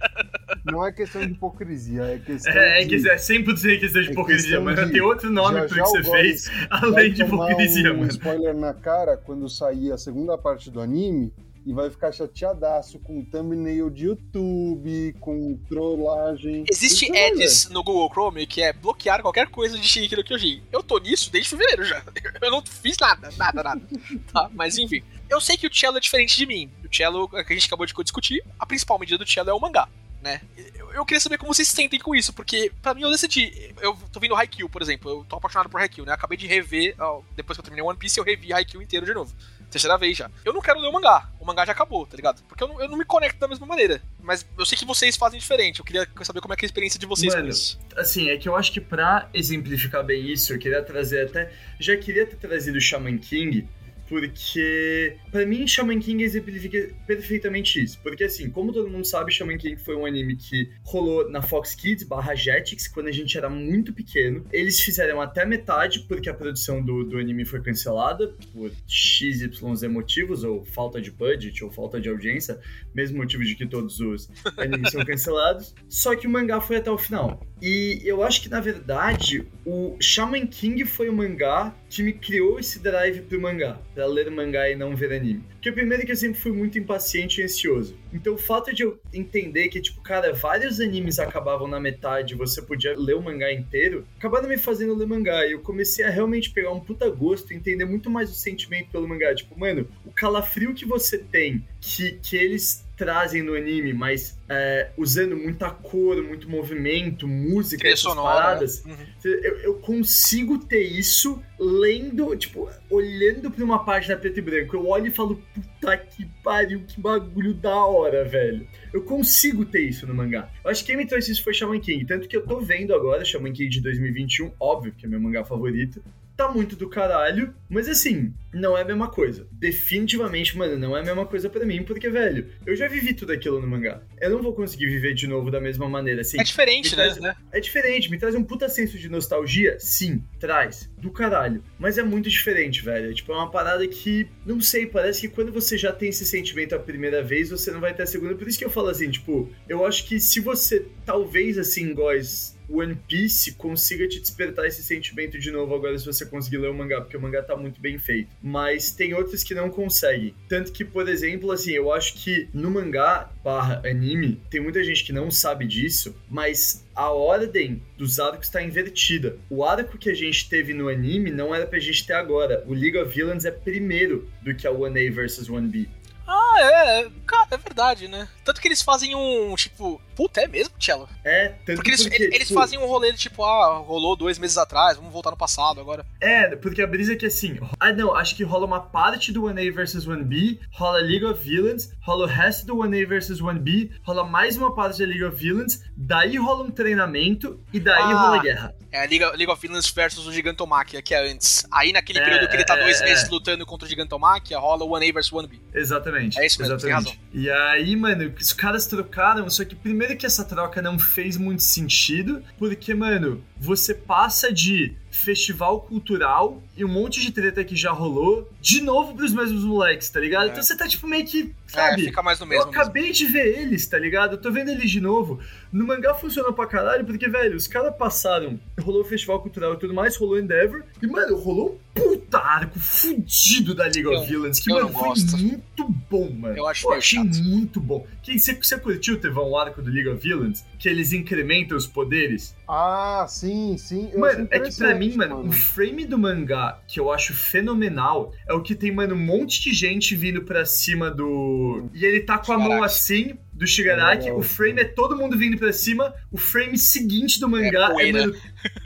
Não é questão de hipocrisia, é questão É, é, de... que é 100% questão de É hipocrisia, mano. de- Tem outro nome já pro já que você fez, além de hipocrisia, um mano. spoiler na cara quando sair a segunda parte do anime e vai ficar chateadaço com thumbnail de YouTube, com trollagem. Existe Então, ads no Google Chrome que é bloquear qualquer coisa de Shingeki no Kyojin. Eu tô nisso desde fevereiro já. (laughs) Eu não fiz nada, nada, nada. (laughs) Tá? Mas enfim. Eu sei que o Cello é diferente de mim. O Cello, que a gente acabou de discutir, a principal medida do Cello é o mangá. Né? Eu, eu queria saber como vocês se sentem com isso, porque pra mim eu decidi. Eu tô vendo Haikyuu, por exemplo. Eu tô apaixonado por Haikyuu, né? Eu acabei de rever, ó, depois que eu terminei One Piece, eu revi Haikyuu inteiro de novo. Terceira vez já. Eu não quero ler o mangá. O mangá já acabou, tá ligado? Porque eu não, eu não me conecto da mesma maneira. Mas eu sei que vocês fazem diferente. Eu queria saber como é que é a experiência de vocês com Mano, isso. Assim, é que eu acho que pra exemplificar bem isso, eu queria trazer até. Já queria ter trazido o Shaman King, porque pra mim Shaman King exemplifica perfeitamente isso. Porque assim, como todo mundo sabe, Shaman King foi um anime que rolou na Fox Kids barra Jetix quando a gente era muito pequeno. Eles fizeram até metade porque a produção do, do anime foi cancelada por XYZ motivos, ou falta de budget, ou falta de audiência, mesmo motivo de que todos os (laughs) animes são cancelados. Só que o mangá foi até o final. E eu acho que, na verdade, o Shaman King foi o mangá que me criou esse drive pro mangá, pra ler mangá e não ver anime. Porque primeiro é que eu sempre fui muito impaciente e ansioso. Então o fato de eu entender que, tipo, cara, vários animes acabavam na metade, você podia ler o mangá inteiro, acabaram me fazendo ler mangá. E eu comecei a realmente pegar um puta gosto e entender muito mais o sentimento pelo mangá. Tipo, mano, o calafrio que você tem, que, que eles trazem no anime, mas é, usando muita cor, muito movimento, música, essas sonora, paradas, né? Uhum. eu, eu consigo ter isso lendo, tipo, olhando pra uma página preto e branco. Eu olho e falo, puta que pariu, que bagulho da hora, velho. Eu consigo ter isso no mangá. Eu acho que quem me trouxe isso foi Shaman King. Tanto que eu tô vendo agora Shaman King de 2021, óbvio, que é meu mangá favorito. Tá muito do caralho, mas assim, não é a mesma coisa. Definitivamente, mano, não é a mesma coisa pra mim, porque, velho, eu já vivi tudo aquilo no mangá. Eu não vou conseguir viver de novo da mesma maneira, assim. É diferente, né? traz- né? É diferente, me traz um puta senso de nostalgia? Sim, traz. Do caralho. Mas é muito diferente, velho. Tipo, é uma parada que, não sei, parece que quando você já tem esse sentimento a primeira vez, você não vai ter a segunda. Por isso que eu falo assim, tipo, eu acho que se você, talvez assim, Góis, One Piece consiga te despertar esse sentimento de novo agora se você conseguir ler o mangá, porque o mangá tá muito bem feito. Mas tem outros que não conseguem. Tanto que, por exemplo, assim, eu acho que no mangá barra anime, tem muita gente que não sabe disso, mas a ordem dos arcos tá invertida. O arco que a gente teve no anime não era pra gente ter agora. O League of Villains é primeiro do que a 1A versus 1B. Ah, é, é, cara, é verdade, né? Tanto que eles fazem um, tipo, puta, é mesmo, Cello? É, tanto Porque eles, porque, eles tipo, fazem um rolê de tipo, ah, rolou dois meses atrás, vamos voltar no passado agora. É, porque a brisa é que assim. Ah, não, acho que rola uma parte do 1A versus 1B, rola League of Villains, rola o resto do 1A versus 1B, rola mais uma parte da League of Villains, daí rola um treinamento e daí Ah. rola guerra. É a League, League of Villains versus o Gigantomachia, que é antes. Aí naquele É, período que ele tá é, dois é, meses é. lutando contra o Gigantomachia, rola o 1A versus 1B. Exatamente. É isso mesmo, exatamente. E aí, mano, os caras trocaram, só que primeiro que essa troca não fez muito sentido, porque, mano, você passa de festival cultural e um monte de treta que já rolou, de novo pros mesmos moleques, tá ligado? É. Então você tá tipo meio que, É, sabe? fica mais no Eu mesmo. mesmo. acabei de ver eles, tá ligado? Eu tô vendo eles de novo. No mangá funcionou pra caralho, porque, velho, os caras passaram. Rolou o Festival Cultural e tudo mais, rolou Endeavor. E, mano, rolou um puta arco fudido da League of Eu- Villains, que, eu mano, foi muito bom, mano. Eu acho Pô, achei chato. muito bom. Que, você, você curtiu, Tevão, o arco do League of Villains? Que eles incrementam os poderes? Ah, sim, sim. eu Mano, é que pra mim, interessante, mano, o frame do mangá que eu acho fenomenal é o que tem, mano, um monte de gente vindo pra cima do. E ele tá com a mão Shigaraki. assim, do Shigaraki. O frame é todo mundo vindo pra cima. O frame seguinte do mangá é, poeira. mano.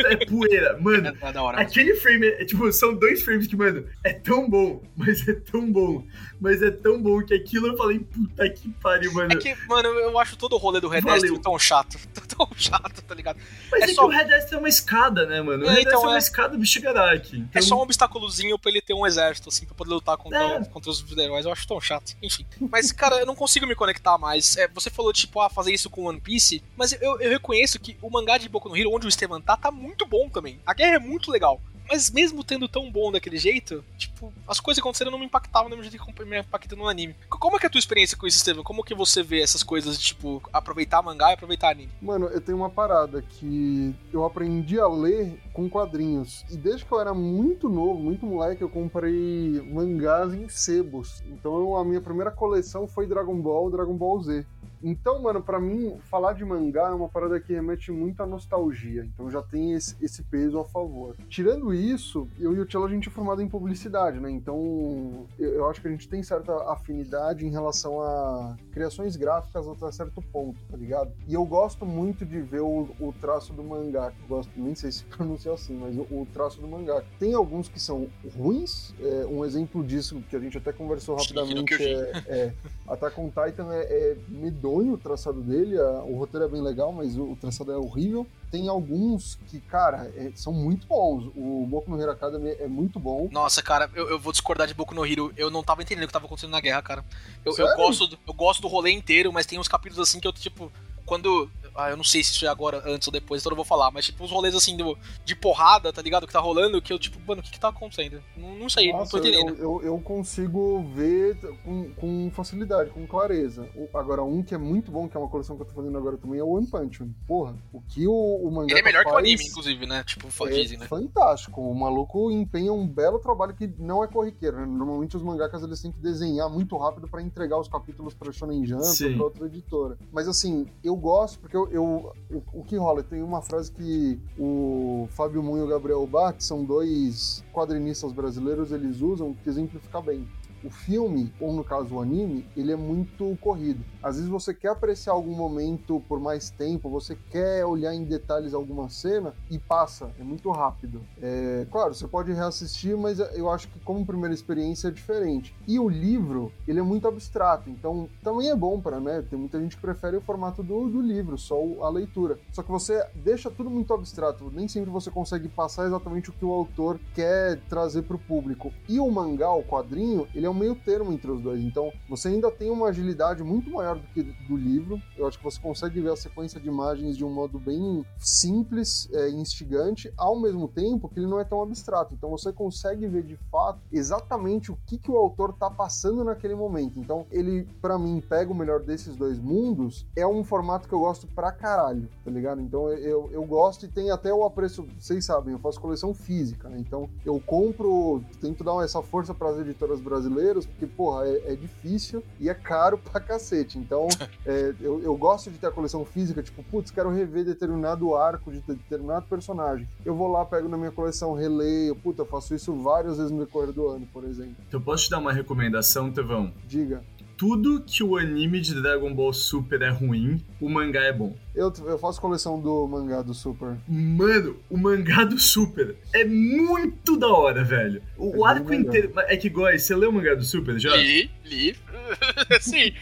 É poeira. (laughs) Mano, É, é hora. Aquele frame, é, tipo, são dois frames que, mano, é tão bom, mas é tão bom, mas é tão bom que aquilo eu falei, puta que pariu, mano. É que, mano, eu acho todo o rolê do Red Valeu. Destiny tão chato. (laughs) Tão chato, tá ligado? mas é é, só- que o Red Death é uma escada, né, mano? O É, Red então é uma é. escada do Shigaraki. É Então, só um obstáculozinho pra ele ter um exército, assim, pra poder lutar contra, É. contra os heróis. Eu acho tão chato. Enfim. Mas, cara, eu não consigo me conectar mais. É, você falou, tipo, ah, fazer isso com One Piece, mas eu, eu reconheço que o mangá de Boku no Hero, onde o Esteban tá, tá muito bom também. A guerra é muito legal. Mas mesmo tendo tão bom daquele jeito, tipo, as coisas aconteceram não me impactavam do mesmo jeito que me impactam no anime. Como é que é a tua experiência com isso, Esteban? Como que você vê essas coisas de, tipo, aproveitar mangá e aproveitar anime? Mano, eu tenho uma parada que eu aprendi a ler com quadrinhos. E desde que eu era muito novo, muito moleque, eu comprei mangás em sebos. Então a minha primeira coleção foi Dragon Ball, Dragon Ball Z. Então, mano, pra mim, falar de mangá é uma parada que remete muito à nostalgia. Então já tem esse, esse peso a favor. Tirando isso, eu e o Tchelo a gente é formado em publicidade, né? Então eu, eu acho que a gente tem certa afinidade em relação a criações gráficas até certo ponto, tá ligado? E eu gosto muito de ver o, o traço do mangá. Eu gosto, nem sei se (laughs) pronuncia assim, mas o, o traço do mangá. Tem alguns que são ruins. é, um exemplo disso que a gente até conversou no rapidamente é, é Attack on Titan é, é medonho o traçado dele, a- o roteiro é bem legal, mas o, o traçado é horrível. Tem alguns que, cara, é- são muito bons. O Boku no Hero Academy é muito bom. Nossa, cara, eu, eu vou discordar de Boku no Hero. Eu não tava entendendo o que tava acontecendo na guerra, cara. Eu, eu gosto, eu gosto do rolê inteiro, mas tem uns capítulos assim que eu, tipo, quando. Ah, eu não sei se isso é agora, antes ou depois, então eu não vou falar, mas tipo, uns rolês assim do, de porrada, tá ligado? Que tá rolando, que eu, tipo, mano, o que que tá acontecendo? Não, não sei, não Nossa, tô entendendo. eu, eu, eu consigo ver com, com facilidade, com clareza. O- agora, um que é muito bom, que é uma coleção que eu tô fazendo agora também, é o One Punch Man. Porra, o que o, o mangá Ele é melhor que o faz anime, inclusive, né? Tipo, É dizem, né? fantástico. O maluco empenha um belo trabalho que não é corriqueiro. né? Normalmente os mangakas eles têm que desenhar muito rápido pra entregar os capítulos pra Shonen Jump ou pra outra editora. Mas assim, eu gosto porque eu, eu- o, que rola, tem uma frase que o Fábio Moon e o Gabriel Bach, que são dois quadrinistas brasileiros, eles usam que exemplifica bem. O filme, ou no caso o anime, ele é muito corrido. Às vezes você quer apreciar algum momento por mais tempo, você quer olhar em detalhes alguma cena e passa, é muito rápido. É, claro, você pode reassistir, mas eu acho que como primeira experiência é diferente. E o livro, ele é muito abstrato, então também é bom para, né? Tem muita gente que prefere o formato do, do livro, só a leitura. Só que você deixa tudo muito abstrato, nem sempre você consegue passar exatamente o que o autor quer trazer para o público. E o mangá, o quadrinho, ele é um meio termo entre os dois. Então, você ainda tem uma agilidade muito maior do que do livro. Eu acho que você consegue ver a sequência de imagens de um modo bem simples é, instigante, ao mesmo tempo que ele não é tão abstrato. Então, você consegue ver de fato exatamente o que, que o autor tá passando naquele momento. Então, ele, para mim, pega o melhor desses dois mundos. É um formato que eu gosto pra caralho, tá ligado? Então, eu, eu gosto e tem até o apreço. Vocês sabem, eu faço coleção física, né? Então, eu compro, tento dar essa força para as editoras brasileiras, porque, porra, é, é difícil e é caro (laughs) pra cacete. Então, é, eu, eu gosto de ter a coleção física, tipo, putz, quero rever determinado arco de determinado personagem. Eu vou lá, pego na minha coleção, releio, puta, eu faço isso várias vezes no decorrer do ano, por exemplo. Então posso te dar uma recomendação, Tevão? Diga. Tudo que o anime de Dragon Ball Super é ruim, o mangá é bom. Eu, eu faço coleção do mangá do Super. Mano, o mangá do Super é muito da hora, velho. O, É o arco inteiro. É que, Góis, você leu o mangá do Super já? Li, li. (laughs) Sim.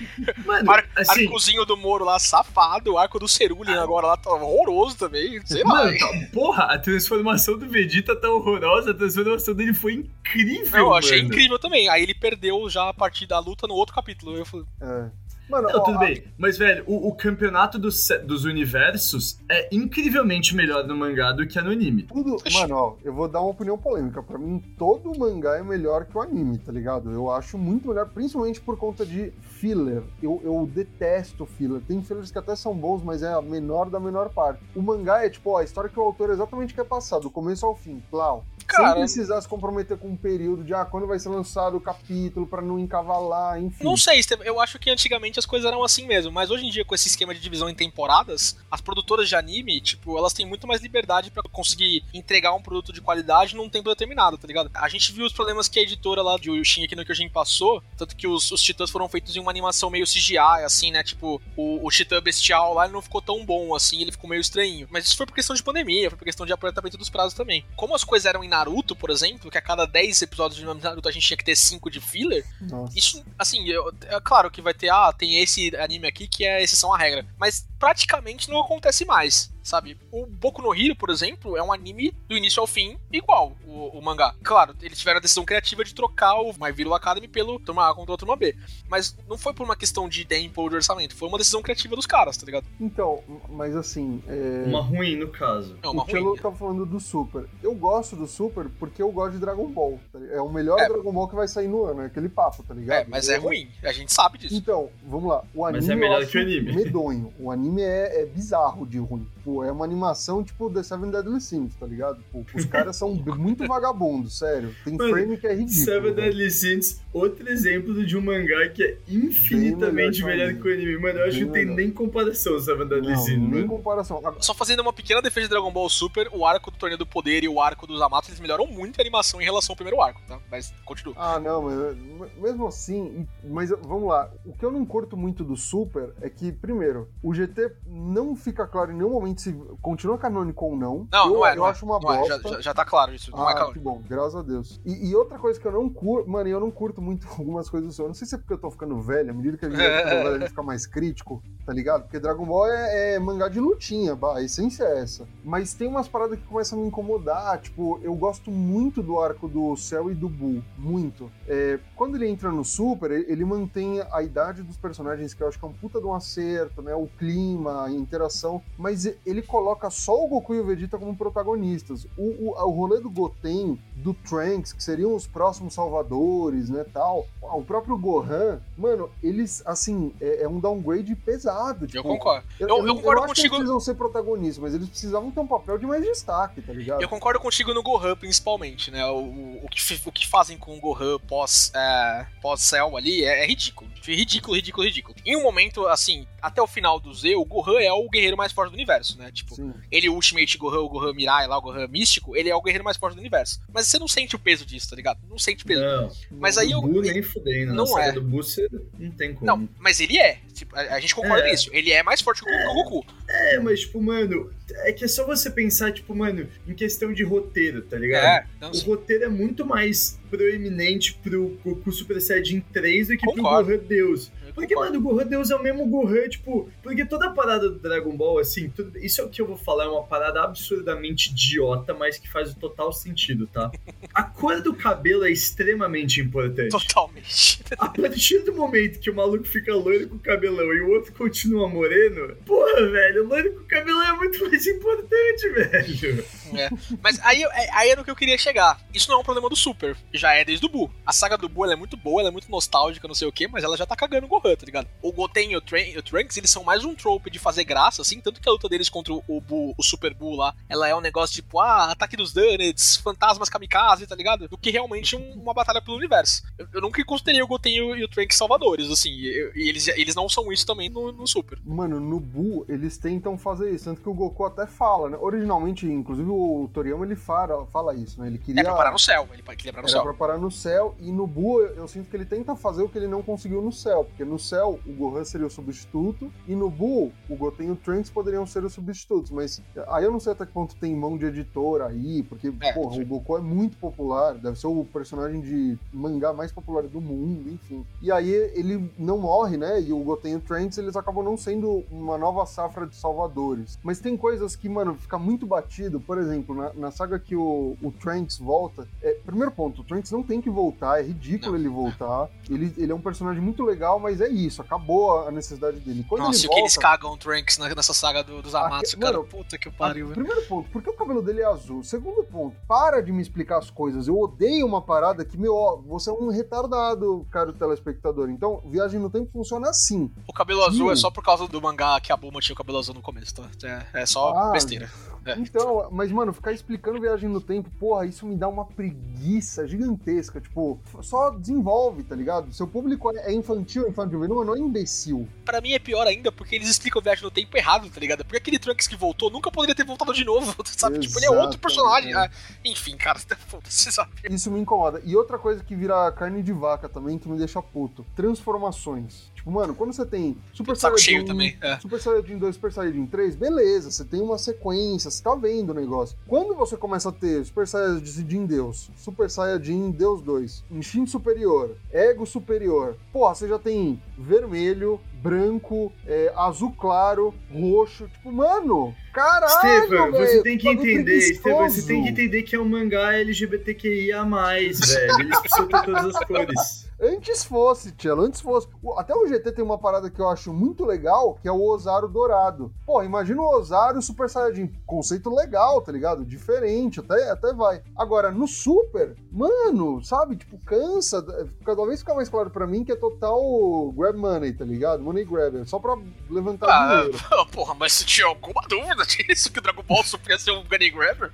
Mano, Ar assim. Arcozinho do Moro lá, safado. O arco do Cerulin agora lá tá horroroso também. Sei lá. Mano, tá- porra, a transformação do Vegeta tá horrorosa, a transformação dele foi incrível, eu achei mano. incrível também. Aí ele perdeu já a partir da luta no outro capítulo. Eu falei, É. Mano, Não, ó, tudo bem. Mas, velho, o, o campeonato dos, dos universos é incrivelmente melhor no mangá do que no anime. Tudo, mano, ó, eu vou dar uma opinião polêmica. Pra mim, todo mangá é melhor que o anime, tá ligado? Eu acho muito melhor, principalmente por conta de filler. Eu, eu detesto filler. Tem fillers que até são bons, mas é a menor da menor parte. O mangá é tipo, ó, a história que o autor exatamente quer passar, do começo ao fim. Plau. Sem Cara- precisar se comprometer com um período de, ah, quando vai ser lançado o capítulo, pra não encavalar, enfim. Não sei, eu acho que antigamente as coisas eram assim mesmo, mas hoje em dia, com esse esquema de divisão em temporadas, as produtoras de anime, tipo, elas têm muito mais liberdade pra conseguir entregar um produto de qualidade num tempo determinado, tá ligado? A gente viu os problemas que a editora lá de Shingeki no Kyojin passou, tanto que os, os titãs foram feitos em uma animação meio CGI, assim, né? Tipo, o, o titã bestial lá ele não ficou tão bom assim, ele ficou meio estranho. Mas isso foi por questão de pandemia, foi por questão de aproveitamento dos prazos também. Como as coisas eram Naruto, por exemplo, que a cada 10 episódios de Naruto a gente tinha que ter 5 de filler, Nossa. isso, assim, eu- é claro que vai ter, ah, tem esse anime aqui que é exceção à regra, mas praticamente não acontece mais, sabe? O Boku no Hero, por exemplo, é um anime do início ao fim igual o, o mangá. Claro, eles tiveram a decisão criativa de trocar o My Hero Academy pelo Turma A contra o Turma B, mas não foi por uma questão de tempo ou de orçamento, foi uma decisão criativa dos caras, tá ligado? Então, mas assim. É... Uma ruim, no caso. É uma o ruim. tá falando do Super. Eu gosto do Super porque eu gosto de Dragon Ball. tá? É o melhor É. Dragon Ball que vai sair no ano, é aquele papo, tá ligado? É, mas é ruim, a gente sabe disso. Então, vamos lá. O anime Mas é melhor que o anime. medonho. O anime é, é bizarro de ruim. Pô, é uma animação tipo The Seven Deadly Sins, tá ligado? Pô, os caras são (laughs) muito vagabundos, sério. Tem Mano, frame que é ridículo. Seven velho. Deadly Sins, outro exemplo de um mangá que é infinitamente melhor melhor que que o anime. Mano, eu acho que Bem não tem nem comparação Seven Deadly Não, Sins, nem mano. comparação. Só fazendo uma pequena defesa de Dragon Ball Super, o arco do Torneio do Poder e o arco dos Amatos, eles melhoram muito a animação em relação ao primeiro arco, tá? Mas continua. Ah, não, mas mesmo assim, mas vamos lá. O que eu não curto muito do Super é que, primeiro, o GT não fica claro em nenhum momento se continua canônico ou não. Não, eu, não é, eu não é. acho uma Não é, bosta. já, já, tá claro isso, não é Ah, calma. que bom, graças a Deus. E, e outra coisa que eu não curto, mano, eu não curto muito (laughs) algumas coisas do Senhor. Não sei se é porque eu tô ficando velho, à medida que a gente velho, a gente fica mais crítico. tá ligado? Porque Dragon Ball é, é mangá de lutinha, bah, a essência é essa. Mas tem umas paradas que começam a me incomodar, tipo, eu gosto muito do arco do Cell e do Buu, muito. É, quando ele entra no Super, ele ele mantém a idade dos personagens, que eu acho que é um puta de um acerto, né? O clima, a interação, mas ele coloca só o Goku e o Vegeta como protagonistas. O, o, o rolê do Goten, do Trunks, que seriam os próximos salvadores, né, tal, o próprio Gohan, mano, eles, assim, é, é um downgrade pesado. Tipo, Eu concordo. Eu, Eu- eu, eu concordo acho que contigo. eles precisam ser protagonistas, mas eles precisavam ter um papel de mais destaque, tá ligado? Eu concordo contigo no Gohan, principalmente, né? O, o, o que, o que fazem com o Gohan pós, é, pós-Cell ali é, é ridículo. Ridículo, ridículo, ridículo. Em um momento, assim, até o final do Z, o Gohan é o guerreiro mais forte do universo, né? Tipo, Sim. ele, o Ultimate Gohan, o Gohan Mirai lá, o Gohan místico, ele é o guerreiro mais forte do universo. Mas você não sente o peso disso, tá ligado? Não sente o peso. Não, Mas aí o eu. Bu nem fudendo. Não na saga é. do Bu você não tem como. Não, mas ele é. Tipo, a, a gente concorda É. nisso. Ele é mais forte que o Goku. É, mas, tipo, mano, é que é só você pensar, tipo, mano, em questão de roteiro, tá ligado? É, então, O roteiro é muito mais proeminente pro Goku Super Saiyajin 3 do que Concordo. pro Gohan Deus. Porque, mano, o Gohan Deus é o mesmo Gohan, tipo, porque toda a parada do Dragon Ball, assim, tudo- isso é o que eu vou falar, é uma parada absurdamente idiota, mas que faz o total sentido, tá? A cor do cabelo é extremamente importante. Totalmente. A partir do momento que o maluco fica loiro com cabelão e o outro continua moreno, porra, velho, o loiro com cabelão é muito mais importante, (laughs) velho. É. Mas aí, é- aí era o que eu queria chegar. Isso não é um problema do Super. Já é desde o Buu. A saga do Buu ela é muito boa, ela é muito nostálgica, não sei o que, mas ela já tá cagando o Gohan, tá ligado? O Goten e o, Tran- o Trunks, eles são mais um trope de fazer graça, assim, tanto que a luta deles contra o Buu, o Super Buu lá, ela é um negócio tipo, ah, ataque dos Dunnets, fantasmas kamikaze, tá ligado? Do que realmente um- uma batalha pelo universo. Eu, eu nunca considerei o Goten e o, Trunks salvadores, assim, e eles, eles não são isso também no, no Super. Mano, no Bu, eles tentam fazer isso. Tanto que o Goku até fala, né? Originalmente, inclusive, o Toriyama, ele fala, fala isso, né? Ele queria... É pra parar no céu, ele queria parar no céu. pra parar no céu, e no Bu eu, eu sinto que ele tenta fazer o que ele não conseguiu no céu, porque no céu o Gohan seria o substituto, e no Bu o Goten e o Trunks poderiam ser os substitutos, mas aí eu não sei até que ponto tem mão de editor aí, porque, É, porra, sim. o Goku é muito popular, deve ser o personagem de mangá mais popular do mundo, enfim. E aí ele não morre, né, e o Goten e o Trunks, eles acabam não sendo uma nova safra de salvadores. Mas tem coisas que, mano, fica muito batido, por exemplo, na, na saga que o, o Trunks volta, é, primeiro ponto, o Trunks não tem que voltar, é ridículo Não. ele voltar. Ele, ele é um personagem muito legal, mas é isso, acabou a necessidade dele. Quando Nossa, ele o que eles volta, cagam o Trunks na- nessa saga do, dos Amatsu, Aqui- cara. mano, Puta que ah, pariu, velho. Primeiro ponto, por que o cabelo dele é azul? Segundo ponto, para de me explicar as coisas. Eu odeio uma parada que, meu, ó, você é um retardado, caro telespectador. Então, viagem no tempo funciona assim. O cabelo azul é só por causa do mangá que a Bulma tinha o cabelo azul no começo, tá? É, é só Ah, besteira. É. Então, mas, mano, ficar explicando viagem no tempo, porra, isso me dá uma preguiça gigantesca. Tipo, só desenvolve, tá ligado? Seu público é infantil, infantil, não, não é imbecil. Pra mim é pior ainda porque eles explicam viagem no tempo errado, tá ligado? Porque aquele Trunks que voltou nunca poderia ter voltado de novo, (laughs) sabe? Tipo, ele é outro personagem. Ah, enfim, cara, (laughs) foda-se, sabe? Isso me incomoda. E outra coisa que vira carne de vaca também, que me deixa puto. Transformações. Tipo, mano, quando você tem Super Saiyajin é. Super Saiyajin 2, Super Saiyajin 3, beleza, você tem uma sequência, você tá vendo o negócio. Quando você começa a ter Super Saiyajin Deus, Super Saiyajin Deus 2, Instinto Superior, Ego Superior, porra, você já tem vermelho, branco, é, azul claro, roxo, tipo, mano, caralho, Estevam, você tem que entender, Estevam, você tem que entender que é um mangá LGBTQIA+, velho. Eles precisam ter todas as cores. Antes fosse, Tchelo, antes fosse. Até o GT tem uma parada que eu acho muito legal, que é o Osário Dourado. Pô, imagina o Osário Super Saiyajin. Conceito legal, tá ligado? Diferente, até, até vai. Agora, no Super, mano, sabe? Tipo, cansa. Cada vez fica mais claro pra mim que é total grab money, tá ligado? Money grabber. Só pra levantar Ah, dinheiro. (laughs) porra, mas você tinha alguma dúvida disso? Que o Dragon Ball Super ia ser um Gunny Grabber?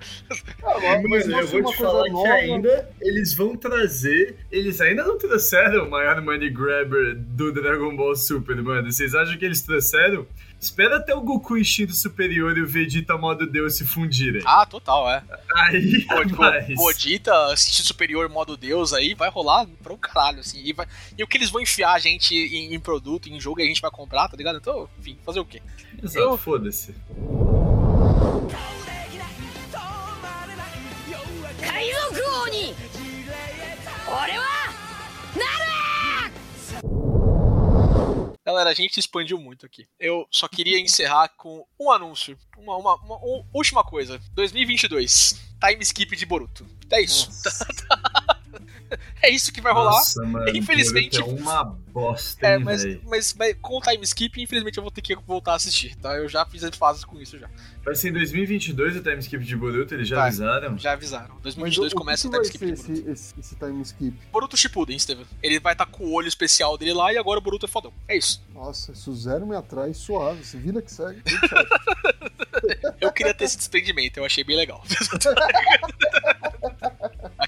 Ah, mas- mas Mano, eu vou te falar nova- que ainda eles vão trazer. Eles ainda não trouxeram trouxeram o maior money grabber do Dragon Ball Super, mano? Vocês acham que eles trouxeram? Espera até o Goku instinto superior e o Vegeta modo Deus se fundirem. Ah, total, é. Aí, (laughs) tipo, Vegeta, instinto superior modo Deus aí, vai rolar pra um caralho, assim. E, vai... e o que eles vão enfiar a gente em, em produto, em jogo, e a gente vai comprar, tá ligado? Então, enfim, fazer o quê? Exato, Eu... foda-se. Kaizoku Galera, a gente expandiu muito aqui. Eu só queria encerrar com um anúncio. Uma, uma, uma- uma última coisa. 2022. Time skip de Boruto. É isso. (laughs) (laughs) é isso que vai rolar. Nossa, mano, Infelizmente- É uma bosta, É, hein, mas, véi. mas, mas com o time skip, infelizmente eu vou ter que voltar a assistir, tá? Eu já fiz as fases com isso já. Vai ser em 2022 o time skip de Boruto, eles já Vai. avisaram? Já avisaram. Mas 2022 o, começa o o que time que vai skip ser de Boruto. esse, esse, esse time skip? Boruto Shippuden, Steven. Ele vai estar com o olho especial dele lá e agora o Boruto é fodão. É isso. Nossa, isso zero me atrai, suave. Se vida que segue. (laughs) tudo certo. Eu queria ter esse desprendimento, eu achei bem legal. (laughs)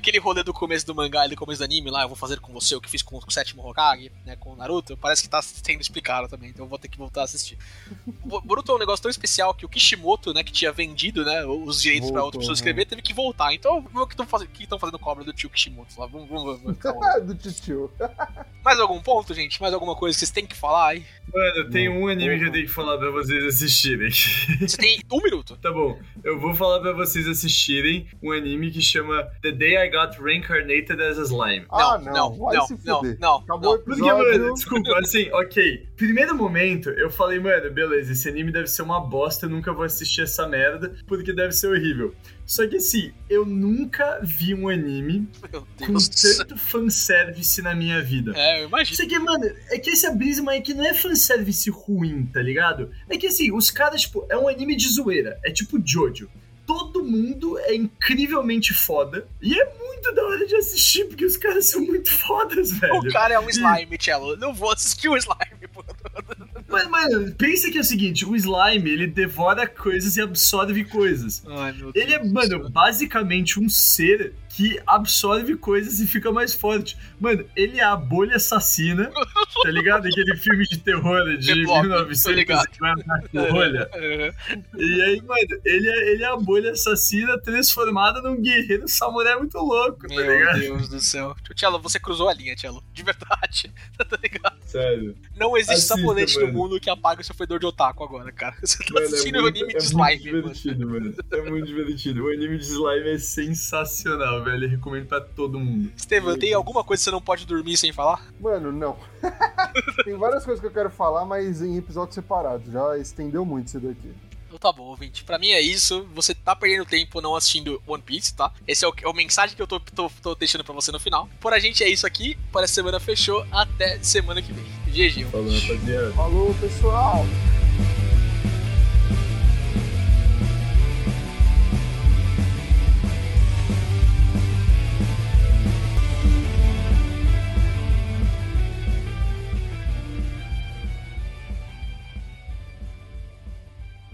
Aquele rolê do começo do mangá e do começo do anime lá, eu vou fazer com você o que fiz com o sétimo Hokage, né, com o Naruto, parece que tá sendo explicado também, então eu vou ter que voltar a assistir. (laughs) O Boruto é um negócio tão especial que o Kishimoto, né, que tinha vendido, né, os direitos pra outra pessoa né? escrever, teve que voltar. Então, o que estão fazendo, o que estão fazendo cobra do tio Kishimoto lá. Vamos, vamos, vamos, calma. (laughs) Do titio. (laughs) Mais algum ponto, gente? Mais alguma coisa que vocês têm que falar aí? Mano, tem um anime que eu tenho que falar pra vocês assistirem. Você tem um minuto. Tá bom, eu vou falar pra vocês assistirem um anime que chama The Day I Got Reincarnated as a Slime. Ah, não, não, não, vai não, se não, fuder. não, Acabou o não. Porque, mano, desculpa, assim, ok. Primeiro momento, eu falei, mano, beleza, esse anime deve ser uma bosta, eu nunca vou assistir essa merda, porque deve ser horrível. Só que assim, eu nunca vi um anime com tanto fanservice na minha vida. É, eu imagino. Isso aqui, mano, é que esse abismo é que não é fanservice ruim, tá ligado? É que assim, os caras, tipo, é um anime de zoeira. É tipo Jojo. Todo mundo é incrivelmente foda. E é muito da hora de assistir, porque os caras são muito fodas, velho. O cara é um slime, Cello. Não vou assistir o slime, pô. Mas, mano, pensa que é o seguinte: o slime, ele devora coisas e absorve coisas. Ai, meu Deus. Ele é, mano, basicamente um ser que absorve coisas e fica mais forte. Mano, ele é a bolha assassina, tá ligado? Aquele filme de terror de The Blob, tô ligado. 1940 bolha. É. E aí, mano, ele é, ele é a bolha assassina transformada num guerreiro samurai muito louco, tá Meu ligado? Deus do céu. Cello, você cruzou a linha, Cello. De verdade. (laughs) tá ligado? Sério. Não existe Assista, sabonete no mano. mundo que apague o seu fedor de otaku agora, cara. (laughs) Você tá Mano, assistindo é o muito, anime é de muito slime, mano. divertido, mano. É muito divertido. O anime de slime é sensacional, velho. Eu recomendo pra todo mundo. Estevam, tem alguma coisa que você não pode dormir sem falar? Mano, não. (laughs) Tem várias coisas que eu quero falar, mas em episódios separados. Já estendeu muito isso daqui. Então tá bom, ouvinte. Pra mim é isso. Você tá perdendo tempo não assistindo One Piece, tá? Esse é o, é o mensagem que eu tô, tô, tô deixando pra você no final. Por a gente é isso aqui. Para a semana fechou. Até semana que vem. GG. Falou, rapaziada. Falou, pessoal!